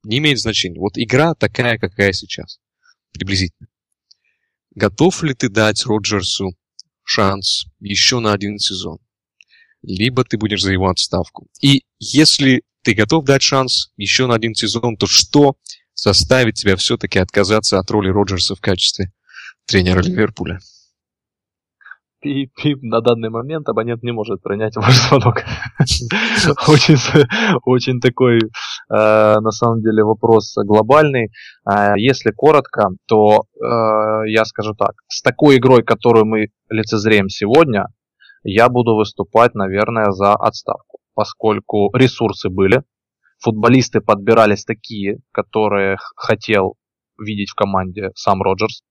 Не имеет значения. Вот игра такая, какая сейчас. Приблизительно. Готов ли ты дать Роджерсу шанс еще на один сезон? Либо ты будешь за его отставку. И если ты готов дать шанс еще на один сезон, то что заставит тебя все-таки отказаться от роли Роджерса в качестве тренера Ливерпуля? Пип, пип, на данный момент абонент не может принять ваш звонок. *laughs* Очень, очень такой, э, на самом деле, вопрос глобальный. Э, Если коротко, то э, я скажу так. С такой игрой, которую мы лицезреем сегодня, я буду выступать, наверное, за отставку. Поскольку ресурсы были, футболисты подбирались такие, которые хотел видеть в команде сам Роджерс.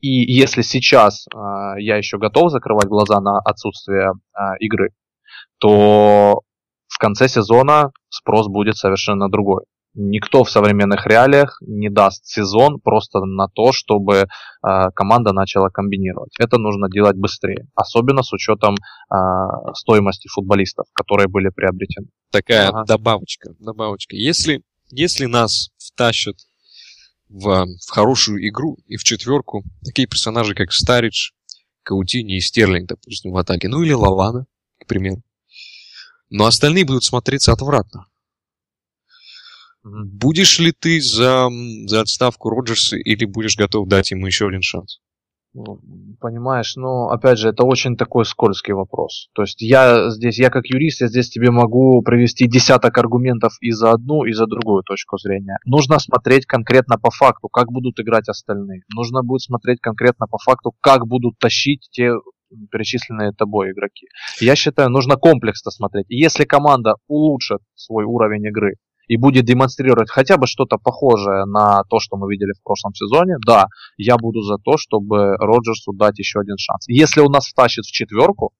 И если сейчас э, я еще готов закрывать глаза на отсутствие э, игры, то в конце сезона спрос будет совершенно другой. Никто в современных реалиях не даст сезон просто на то, чтобы э, команда начала комбинировать. Это нужно делать быстрее, особенно с учетом э, стоимости футболистов, которые были приобретены. Такая Ага. добавочка, добавочка. Если, если нас втащат в, в хорошую игру и в четверку такие персонажи, как Старидж, Каутини и Стерлинг, допустим, в атаке, ну или Лавана, к примеру, но остальные будут смотреться отвратно. Будешь ли ты за, за отставку Роджерса или будешь готов дать ему еще один шанс? Ну, Понимаешь, но опять же, это очень такой скользкий вопрос. То есть я здесь, я как юрист, я здесь тебе могу привести десяток аргументов и за одну, и за другую точку зрения. Нужно смотреть конкретно по факту, как будут играть остальные. Нужно будет смотреть конкретно по факту, как будут тащить те перечисленные тобой игроки. Я считаю, нужно комплексно смотреть. Если команда улучшит свой уровень игры и будет демонстрировать хотя бы что-то похожее на то, что мы видели в прошлом сезоне, да, я буду за то, чтобы Роджерсу дать еще один шанс. Если он нас втащит в четверку,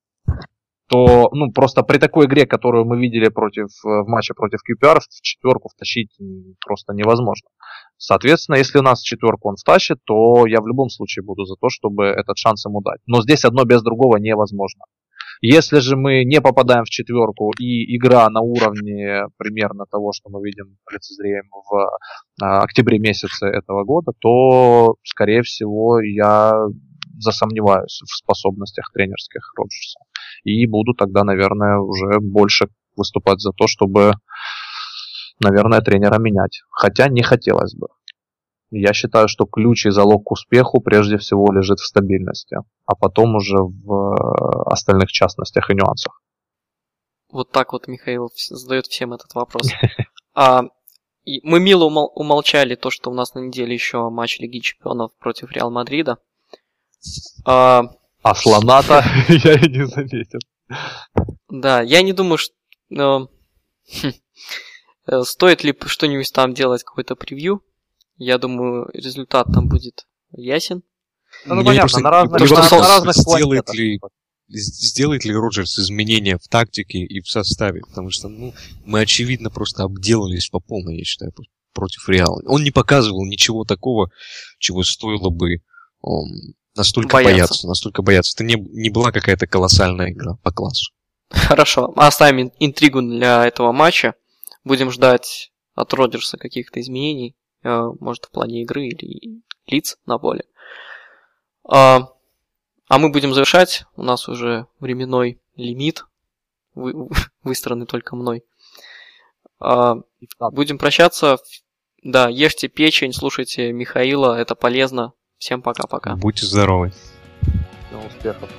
то ну, просто при такой игре, которую мы видели против, э, в матче против QPR, в четверку втащить просто невозможно. Соответственно, если нас в четверку он втащит, то я в любом случае буду за то, чтобы этот шанс ему дать. Но здесь одно без другого невозможно. Если же мы не попадаем в четверку и игра на уровне примерно того, что мы видим, лицезреем в а, октябре месяце этого года, то, скорее всего, я засомневаюсь в способностях тренерских Роджерса. И буду тогда, наверное, уже больше выступать за то, чтобы, наверное, тренера менять. Хотя не хотелось бы. Я считаю, что ключ и залог к успеху прежде всего лежит в стабильности, а потом уже в э, остальных частностях и нюансах. Вот так вот Михаил задает всем этот вопрос. *laughs* А, и мы мило умол- умолчали то, что у нас на неделе еще матч Лиги Чемпионов против Реал Мадрида. А, А слоната *laughs* *laughs* я и не заметил. да, я не думаю, что э, хм, э, стоит ли что-нибудь там делать, какой-то превью. Я думаю, результат там будет ясен. Ну, ну понятно, на разных, на, на разных сделает ли- Сделает ли Роджерс изменения в тактике и в составе? Потому что, ну, мы, очевидно, просто обделались по полной, я считаю, против Реала. Он не показывал ничего такого, чего стоило бы ом, настолько Бояться. бояться. настолько бояться. Это не, не была какая-то колоссальная игра по классу. Хорошо, оставим ин- интригу для этого матча. Будем ждать от Роджерса каких-то изменений, может, в плане игры или лиц на поле. А, А мы будем завершать. У нас уже временной лимит, вы, *laughs* выстроенный только мной. А, будем прощаться. Да, ешьте печень, слушайте Михаила, это полезно. Всем пока-пока. Будьте здоровы. Всем успехов.